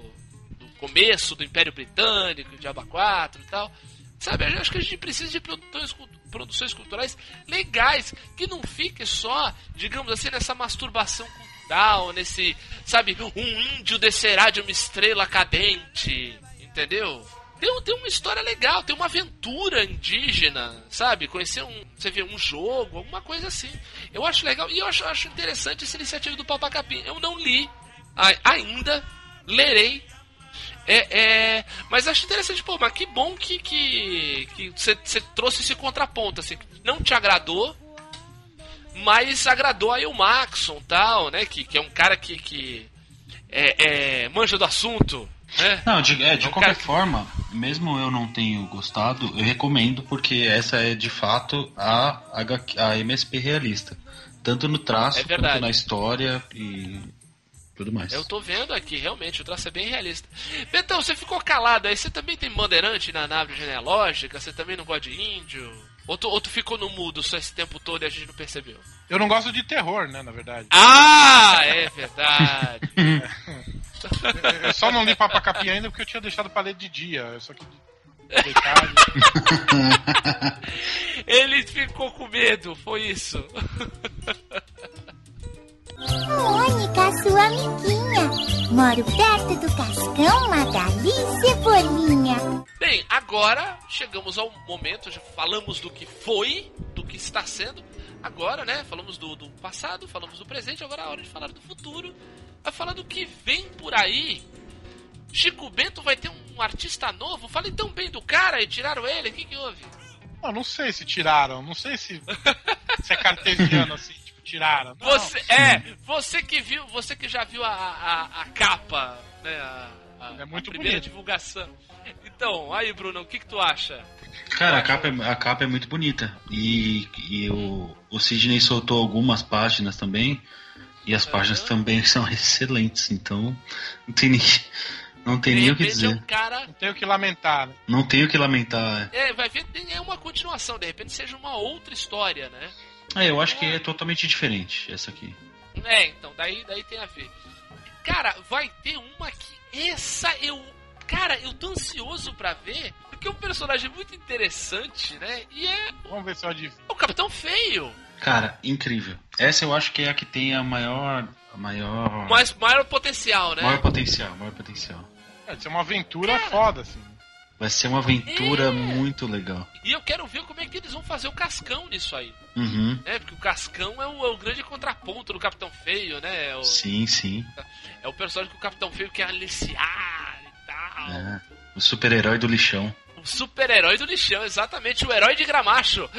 do começo do Império Britânico, de Aba 4 e tal. Sabe, eu acho que a gente precisa de produções, produções culturais legais, que não fique só, digamos assim, nessa masturbação cultural, nesse, sabe, um índio descerá de uma estrela cadente, entendeu? Tem, tem uma história legal, tem uma aventura indígena, sabe? Conhecer um, você vê, um jogo, alguma coisa assim. Eu acho legal, e eu acho, acho interessante essa iniciativa do Papacapim. Eu não li ainda, lerei, é, é, mas acho interessante, pô, mas que bom que que você trouxe esse contraponto, assim, não te agradou, mas agradou aí o Maxon, tal, né, que, que é um cara que, que é, é, manja do assunto, né? Não, de, é, de É qualquer cara que- forma, mesmo eu não tenho gostado, eu recomendo porque essa é de fato a, a MSP realista. Tanto no traço É quanto na história e tudo mais. Eu tô vendo aqui, realmente, o traço é bem realista. Betão, você ficou calado aí, você também tem bandeirante na nave genealógica? Você também não gosta de índio? Ou tu, ou tu ficou no mudo só esse tempo todo e a gente não percebeu? Eu não gosto de terror, né, na verdade. Ah, é verdade. Eu só não li Papa Capim ainda porque eu tinha deixado pra ler de dia. Só que. Ele ficou com medo, foi isso. Mônica, sua amiguinha. Moro perto do Cascão, Magali e Cebolinha. Bem, agora chegamos ao momento, já falamos do que foi, do que está sendo. Agora, né? Falamos do, do passado, falamos do presente, agora é a hora de falar do futuro. Vai falar do que vem por aí. Chico Bento vai ter um artista novo? Falei tão bem do cara e tiraram ele, o que, que houve? Não, não sei se tiraram, não sei se, se é cartesiano assim, tiraram. Não, Você, é, você que viu, você que já viu a, a, a capa, né? A, a- É muito a primeira bonito. divulgação. Então, aí, Bruno, o que, que tu acha? Cara, a capa, é, a capa é muito bonita. E, e o, o Sidney soltou algumas páginas também. E as páginas Aham. também são excelentes. Então, não tem nem, não tem nem o que repente é um dizer. cara. não tenho o que lamentar. Né? Não tenho o que lamentar. É, vai ver, é uma continuação, de repente seja uma outra história, né? É, eu acho que é totalmente diferente essa aqui. É, então, daí, daí tem a ver. Cara, vai ter uma que. Essa eu. Cara, eu tô ansioso pra ver, porque é um personagem muito interessante, né? E é Vamos ver se eu adivinho. o Capitão Feio. Cara, incrível. Essa eu acho que é a que tem a maior. A maior. Mas maior potencial, né? maior potencial, maior potencial. É, isso é uma aventura Cara. foda, assim. Vai ser uma aventura É. muito legal. E eu quero ver como é que eles vão fazer o Cascão nisso aí. Uhum. né? Porque o Cascão é o, é o grande contraponto do Capitão Feio, né? É o, Sim, sim. é o personagem que o Capitão Feio quer aliciar e tal. É. O super-herói do lixão. O super-herói do lixão, exatamente, o herói de gramacho.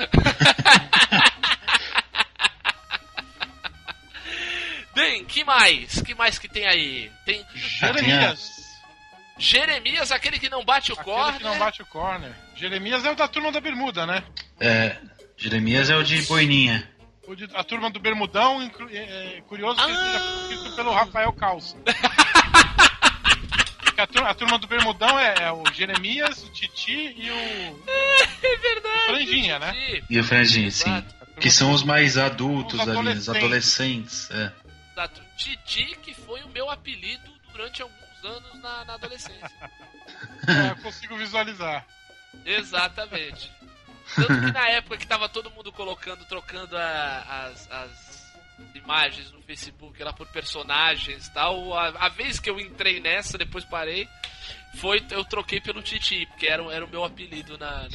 Bem, que mais? Que mais que tem aí? Tem Jeremias. Jeremias, aquele que não bate o Aquele corner. que não bate o corner. Jeremias é o da turma da Bermuda, né? É. Jeremias é o de boininha. O de- a turma do Bermudão, é, é curioso que ele Ah. seja escrito pelo Rafael Calça. A, turma, a turma do Bermudão é, é o Jeremias, o Titi e o É verdade. Franjinha, né? Titi. E o Franjinha, sim. Que são os mais adultos Os ali, os adolescentes. É. Titi, que foi o meu apelido durante alguns anos na, na adolescência. É, eu consigo visualizar. Exatamente. Tanto que na época que tava todo mundo colocando, trocando a- as, as imagens no Facebook lá por personagens e tal, a, a vez que eu entrei nessa, depois parei, foi eu troquei pelo Titi, porque era, o- era o meu apelido na, na,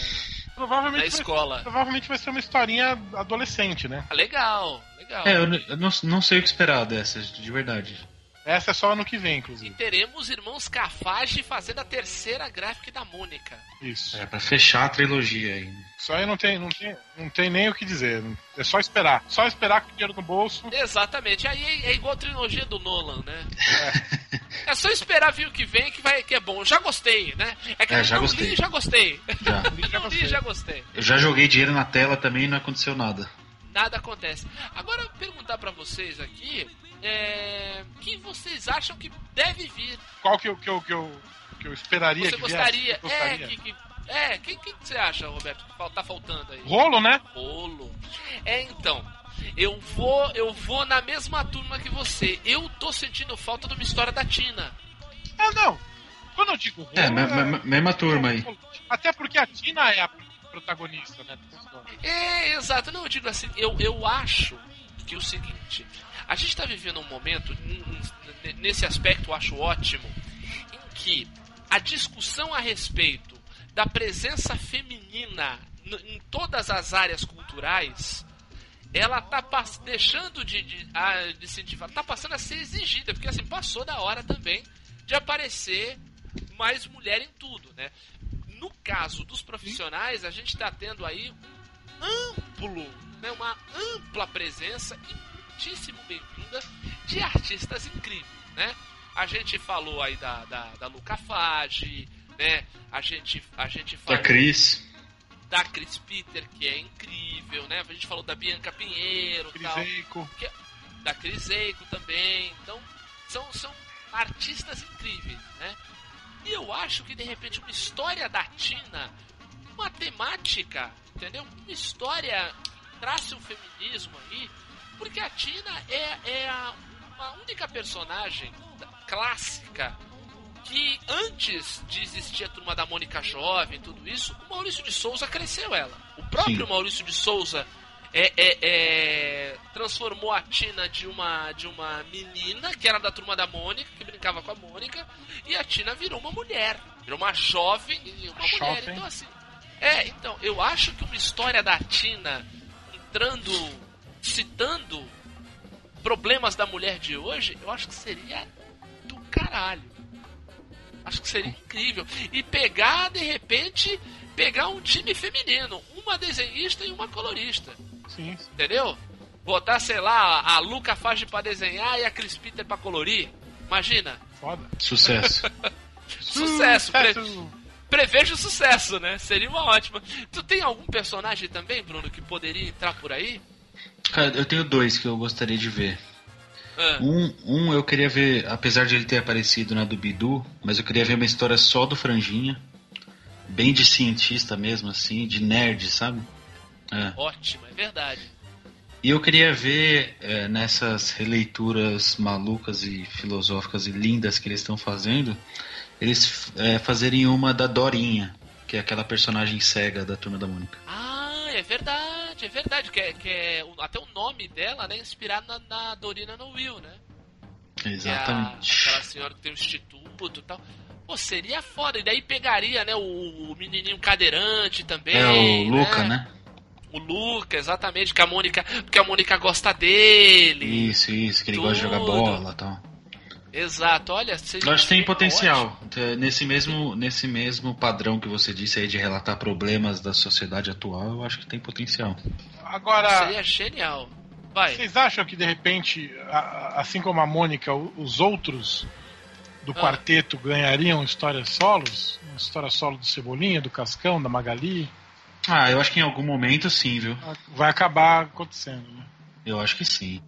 Provavelmente, na escola. Vai, provavelmente vai ser uma historinha adolescente, né? Ah, legal, legal. É, eu, eu não, não sei o que esperar dessas, de verdade. Essa é só ano que vem, E inclusive. teremos irmãos Cafage fazendo a terceira gráfica da Mônica. Isso. É, pra fechar a trilogia aí. né? Isso aí não tem, não, tem, não tem nem o que dizer. É só esperar. Só esperar com o dinheiro no bolso. Exatamente, aí é, é igual a trilogia do Nolan, né? É. só esperar vir o que vem que, vai, que é bom. Eu já gostei, né? É que É, eu já não gostei. li e já gostei. Já. Não li e já gostei. Eu já joguei dinheiro na tela também e não aconteceu nada. Nada acontece. Agora, perguntar pra vocês aqui, é... quem vocês acham que deve vir? Qual que eu, que eu, que eu, que eu esperaria Você que gostaria? viesse? Gostaria. É, que, que- é, quem, quem que você acha, Roberto, que tá faltando aí? Rolo, né? Rolo. É, então. Eu vou, eu vou na mesma turma que você. Eu tô sentindo falta de uma história da Tina. Ah, não. Quando eu digo rolo. É, me- mesma turma aí. Até porque a Tina é a protagonista, né? dessa história. É, exato. Não, eu digo assim, eu, eu acho que é o seguinte, a gente está vivendo um momento, nesse aspecto eu acho ótimo, em que a discussão a respeito da presença feminina em todas as áreas culturais, ela tá deixando de, de, a- de incentivar, tá passando a ser exigida, porque assim, passou da hora também de aparecer mais mulher em tudo, né? No caso dos profissionais, a gente está tendo aí amplo, né, uma ampla presença e muitíssimo bem-vinda de artistas incríveis, né? A gente falou aí da, da, da Luca Fage, né? A gente, a gente Da falou Cris. da Chris Peter, que é incrível, né? A gente falou da Bianca Pinheiro, tal, Criseico. da Cris Eico também. Então, são, são artistas incríveis, né? E eu acho que de repente uma história da Tina, uma temática, entendeu? Uma história trace um feminismo aí, porque a Tina é, é a, a única personagem clássica que antes de existir a turma da Mônica Jovem, tudo isso, o Maurício de Souza cresceu ela. O próprio Sim. Maurício de Souza é, é- é- transformou a Tina de uma, de uma menina, que era da turma da Mônica, que brincava com a Mônica, e a Tina virou uma mulher. Virou uma jovem e uma mulher. Jovem. Então, assim. É, então, eu acho que uma história da Tina entrando, citando problemas da mulher de hoje, eu acho que seria do caralho. Acho que seria incrível. E pegar, de repente, pegar um time feminino, uma desenhista e uma colorista. Sim. Entendeu? Botar, sei lá, a Luca Fage pra desenhar e a Chris Peter pra colorir. Imagina. Foda. Sucesso. Sucesso. Pre Sucesso. prevejo sucesso, né? Seria uma ótima. Tu tem algum personagem também, Bruno, que poderia entrar por aí? Cara, eu tenho dois que eu gostaria de ver. Ah, Um, um eu queria ver, apesar de ele ter aparecido na do Bidu, mas eu queria ver uma história só do Franjinha. Bem de cientista mesmo, assim, de nerd, sabe? É. ótimo, é verdade. E eu queria ver é, nessas releituras malucas e filosóficas e lindas que eles estão fazendo, eles é, fazerem uma da Dorinha, que é aquela personagem cega da Turma da Mônica. Ah, é verdade, é verdade. Que é, que é o- até o nome dela, né? Inspirado na, na Dorina no Will, né? Que é a- Exatamente. aquela senhora que tem um instituto e tal. Pô, seria foda. E daí pegaria, né, o, o menininho cadeirante também. É o Luca, né? O Luca, exatamente, que a Mônica. Porque a Mônica gosta dele. Isso, isso, que ele gosta de jogar Tudo. bola e tal. Exato, olha. Seria, Eu acho que tem potencial. É, Nesse mesmo, nesse mesmo padrão que você disse aí de relatar problemas da sociedade atual, eu acho que tem potencial. ótimo. Agora, Seria genial. Vai. vocês acham que de repente, assim como a Mônica, os outros do Ah. quarteto ganhariam histórias solos? Uma história solo do Cebolinha, do Cascão, da Magali? Ah, eu acho que em algum momento sim, viu? Vai acabar acontecendo, né? Eu acho que sim.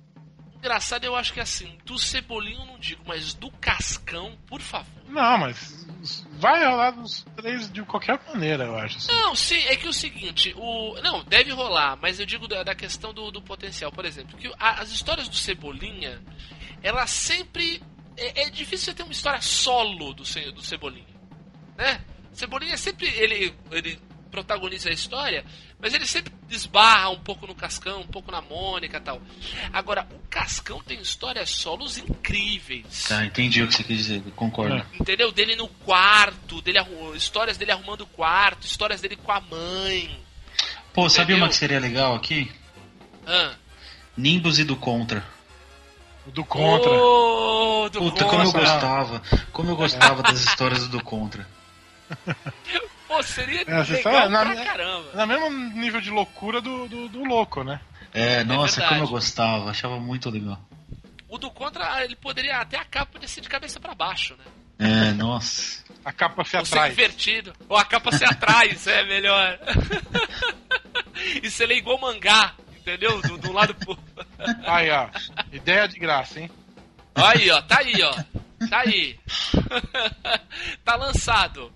Engraçado, eu acho que assim, do Cebolinho eu não digo, mas do Cascão, por favor. Não, mas vai rolar dos três de qualquer maneira, eu acho. assim. Não, sim, é que o seguinte, o. Não, deve rolar, mas eu digo da, da questão do, do potencial. Por exemplo, que a- as histórias do Cebolinha, elas sempre. É, é difícil você ter uma história solo do, do Cebolinha. Né? Cebolinha sempre. Ele, ele protagoniza a história, mas ele sempre esbarra um pouco no Cascão, um pouco na Mônica e tal. Agora, o Cascão tem histórias solos incríveis. Tá, entendi o que você quis dizer, concordo. É. Entendeu? Dele no quarto, dele histórias dele arrumando o quarto, histórias dele com a mãe. Pô, sabe Entendeu? uma que seria legal aqui? Ah. Nimbus e do Contra. O do Contra. Oh, do Puta, como eu Contra. gostava. Como eu gostava das histórias do Contra. Pô, seria É, legal fala, na- pra caramba. Na mesmo nível de loucura do, do, do louco, né? É, nossa, verdade. como eu gostava. Achava muito legal. O do Contra, ele poderia até a capa poderia ser de cabeça pra baixo, né? É, nossa. A capa se Ou ser atrai. invertido. Ou a capa ser atrás, é melhor. e ser igual mangá, entendeu? Do, do lado pro... Aí, ó. Ideia de graça, hein? Aí, ó, tá aí, ó. Tá aí. tá lançado.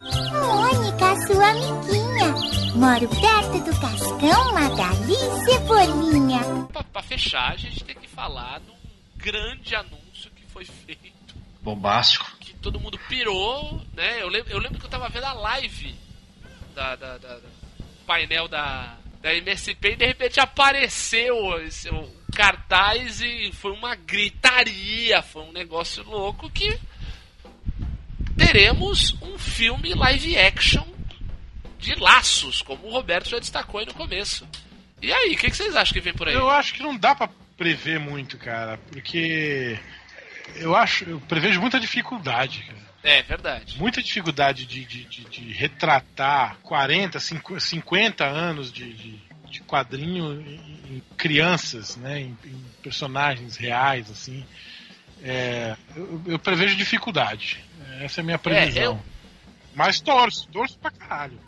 Mônica, sua amiguinha. Moro perto do Cascão, Magali Cebolinha. Pra, pra fechar, a gente tem que falar de um grande anúncio que foi feito. Bombástico. Que todo mundo pirou, né? Eu lembro, eu lembro que eu tava vendo a live da, da- da- do painel da, da MSP e de repente apareceu esse, o cartaz e foi uma gritaria, foi um negócio louco que teremos um filme live action de laços, como o Roberto já destacou aí no começo. E aí, o que, que vocês acham que vem por aí? Eu acho que não dá pra prever muito, cara, porque eu acho, eu prevejo muita dificuldade, cara. É verdade. Muita dificuldade de, de, de- de retratar 40, 50 50 anos de, de, quadrinho em, em crianças, né? Em, em personagens reais, assim. É, eu, eu prevejo dificuldade. Essa é a minha previsão. eu- Mas torço, torço pra caralho.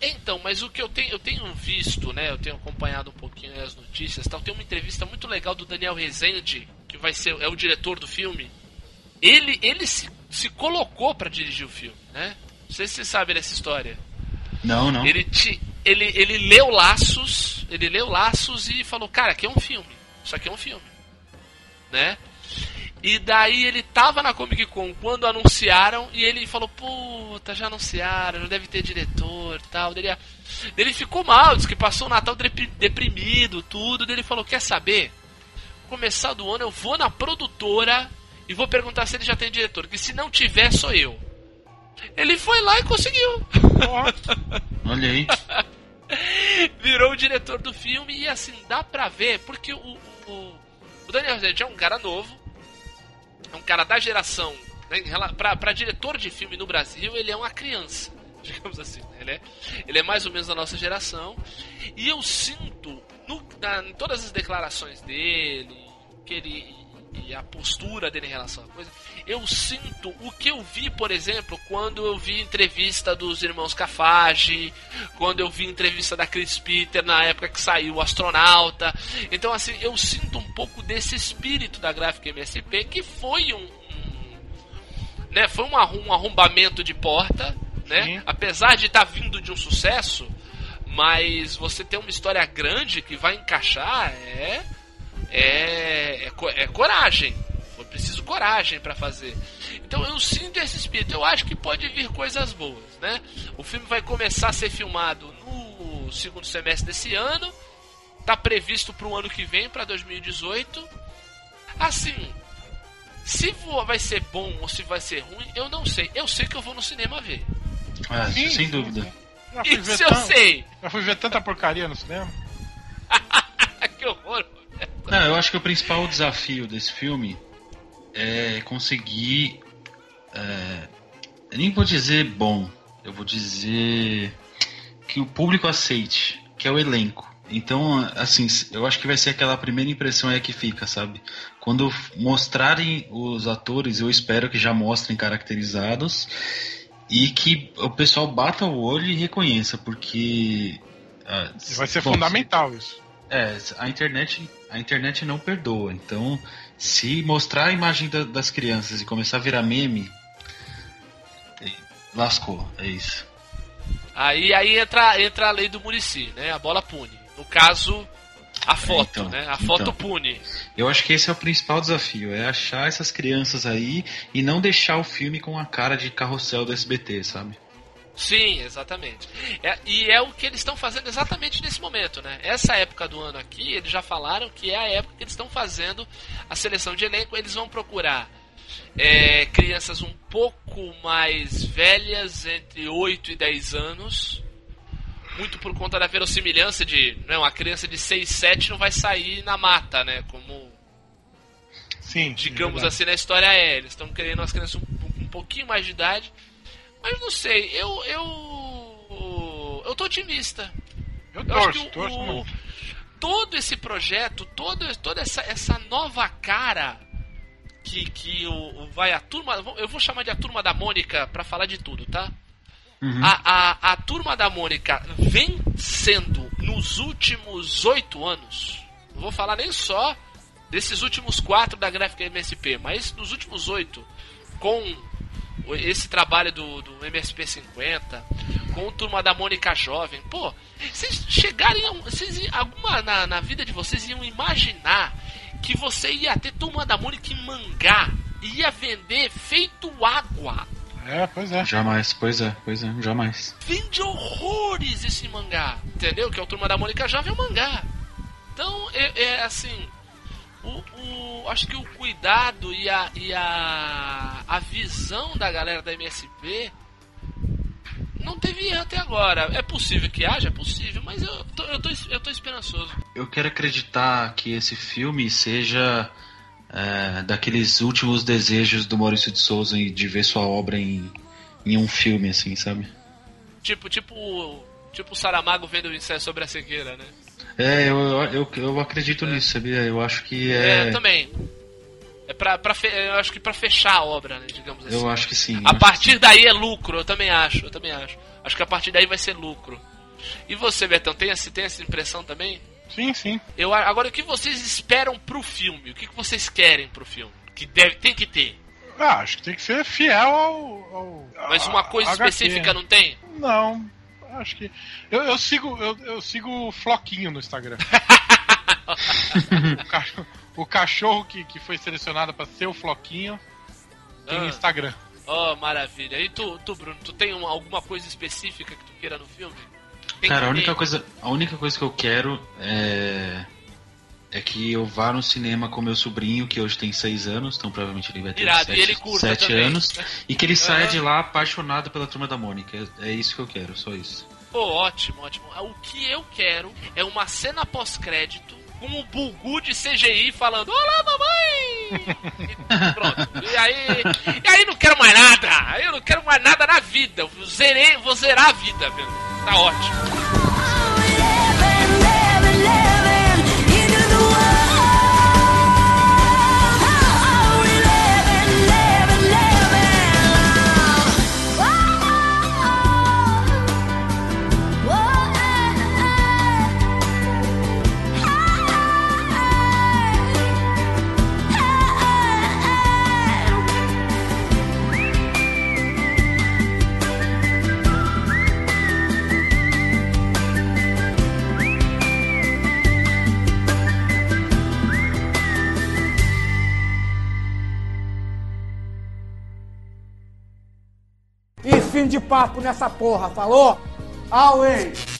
Então, mas o que eu tenho, eu tenho visto, né? Eu tenho acompanhado um pouquinho as notícias, tal. Tem uma entrevista muito legal do Daniel Rezende que vai ser é o diretor do filme, ele, ele se, se colocou para dirigir o filme, né? Não sei se você sabe dessa história. Não, não. Ele, te, ele, ele leu Laços, ele leu Laços e falou, cara, aqui é um filme. Isso aqui é um filme. Né? E daí ele tava na Comic Con quando anunciaram e ele falou, puta, já anunciaram, não deve ter diretor e tal. Ele, ele ficou mal, disse que passou o Natal deprimido, tudo. Daí ele falou, quer saber? Começar do ano eu vou na produtora e vou perguntar se ele já tem diretor, que se não tiver, sou eu. Ele foi lá e conseguiu. Olha aí. Virou o diretor do filme e assim, dá pra ver, porque o, o, o Daniel Rezende é um cara novo, é um cara da geração, né, pra, pra diretor de filme no Brasil, ele é uma criança, digamos assim. Né? Ele, é, ele é mais ou menos da nossa geração. E eu sinto, no, na, em todas as declarações dele, que ele e a postura dele em relação à coisa, eu sinto o que eu vi, por exemplo, quando eu vi entrevista dos irmãos Cafage, quando eu vi entrevista da Chris Peter na época que saiu o Astronauta. Então, assim, eu sinto um pouco desse espírito da gráfica MSP, que foi um. um né, foi um, um arrombamento de porta, né? Apesar de estar tá vindo de um sucesso, mas você tem uma história grande que vai encaixar, é é, é, é coragem. Foi preciso coragem para fazer. Então eu sinto esse espírito. Eu acho que pode vir coisas boas, né? O filme vai começar a ser filmado no segundo semestre desse ano. Tá previsto para o ano que vem, para 2018. Assim, se vai ser bom ou se vai ser ruim, eu não sei. Eu sei que eu vou no cinema ver. Ah, Sim, sem dúvida. Isso eu sei. Já fui ver tanta porcaria no cinema. que horror. Não, eu acho que o principal desafio desse filme é conseguir. É, eu nem vou dizer bom, eu vou dizer que o público aceite, que é o elenco. Então, assim, eu acho que vai ser aquela primeira impressão é que fica, sabe? Quando mostrarem os atores, eu espero que já mostrem caracterizados e que o pessoal bata o olho e reconheça, porque. Ah, vai ser bom, fundamental isso. É, a internet, a internet não perdoa. Então, se mostrar a imagem da, das crianças e começar a virar meme, lascou, é isso. Aí, aí entra, entra a lei do Murici, né? A bola pune. No caso, a é, foto, então, né? A foto então, pune. Eu acho que esse é o principal desafio, é achar essas crianças aí e não deixar o filme com a cara de carrossel do SBT, sabe? Sim, exatamente. É, e é o que eles estão fazendo exatamente nesse momento, né? Essa época do ano aqui, eles já falaram que é a época que eles estão fazendo a seleção de elenco. Eles vão procurar é, crianças um pouco mais velhas, entre 8 e 10 anos. Muito por conta da verossimilhança de né, uma criança de 6, 7 não vai sair na mata, né? Como. Sim. Digamos assim, na história é. Eles estão querendo umas crianças um, um pouquinho mais de idade mas não sei, eu. Eu. Eu tô otimista. Eu, eu torço, acho que o, o, todo esse projeto, todo, toda essa, essa nova cara que, que o, o, vai a turma. Eu vou chamar de a turma da Mônica para falar de tudo, tá? Uhum. A, a, a turma da Mônica vem sendo nos últimos oito anos. Não vou falar nem só desses últimos quatro da gráfica MSP, mas nos últimos oito, com esse trabalho do, do MSP 50, com o Turma da Mônica Jovem, pô, vocês chegarem, vocês, alguma na, na vida de vocês iam imaginar que você ia ter Turma da Mônica em mangá, ia vender feito água. É, pois é. Jamais, pois é, pois é, jamais. Vende horrores esse mangá, entendeu? Que é o Turma da Mônica Jovem é um mangá. Então, é, é assim, o, o, acho que o cuidado e, a, e a, a visão da galera da MSP não teve até agora. É possível que haja? É possível, mas eu tô, eu tô, eu tô esperançoso. Eu quero acreditar que esse filme seja é, daqueles últimos desejos do Maurício de Souza de ver sua obra em, em um filme, assim, sabe? Tipo, tipo, tipo o Saramago vendo o ensaio sobre a cegueira, né? É, eu, eu, eu acredito é. nisso, sabia? Eu acho que é. É, também. É pra, pra fe... Eu acho que pra fechar a obra, né, digamos assim. Eu acho que sim. A partir sim. daí é lucro, eu também acho, eu também acho. Acho que a partir daí vai ser lucro. E você, Betão, tem, essa, tem essa impressão também? Sim, sim. Eu, agora, o que vocês esperam pro filme? O que, que vocês querem pro filme? Que deve, tem que ter. Ah, acho que tem que ser fiel ao. ao Mas uma coisa a- HQ. específica não tem? Não, acho que. Eu, eu sigo eu, eu sigo o Floquinho no Instagram. o, cachorro, o cachorro que, que foi selecionado pra ser o Floquinho tem Ah. Instagram. Oh, maravilha. E tu, tu Bruno, tu tem uma- alguma coisa específica que tu queira no filme? Tem Cara, a única, coisa, a única coisa que eu quero é. É que eu vá no cinema com meu sobrinho, que hoje tem 6 anos, então provavelmente ele vai ter Irado, e 7, ele também. anos, e que ele saia de lá apaixonado pela turma da Mônica. É, isso que eu quero, só isso. Pô, ótimo, ótimo. O que eu quero é uma cena pós-crédito com o Bulgu de CGI falando Olá, mamãe! E pronto. E aí, e aí não quero mais nada. Eu não quero mais nada na vida. Eu zerei, vou zerar a vida, velho. Tá ótimo. fim de papo nessa porra, falou? Always!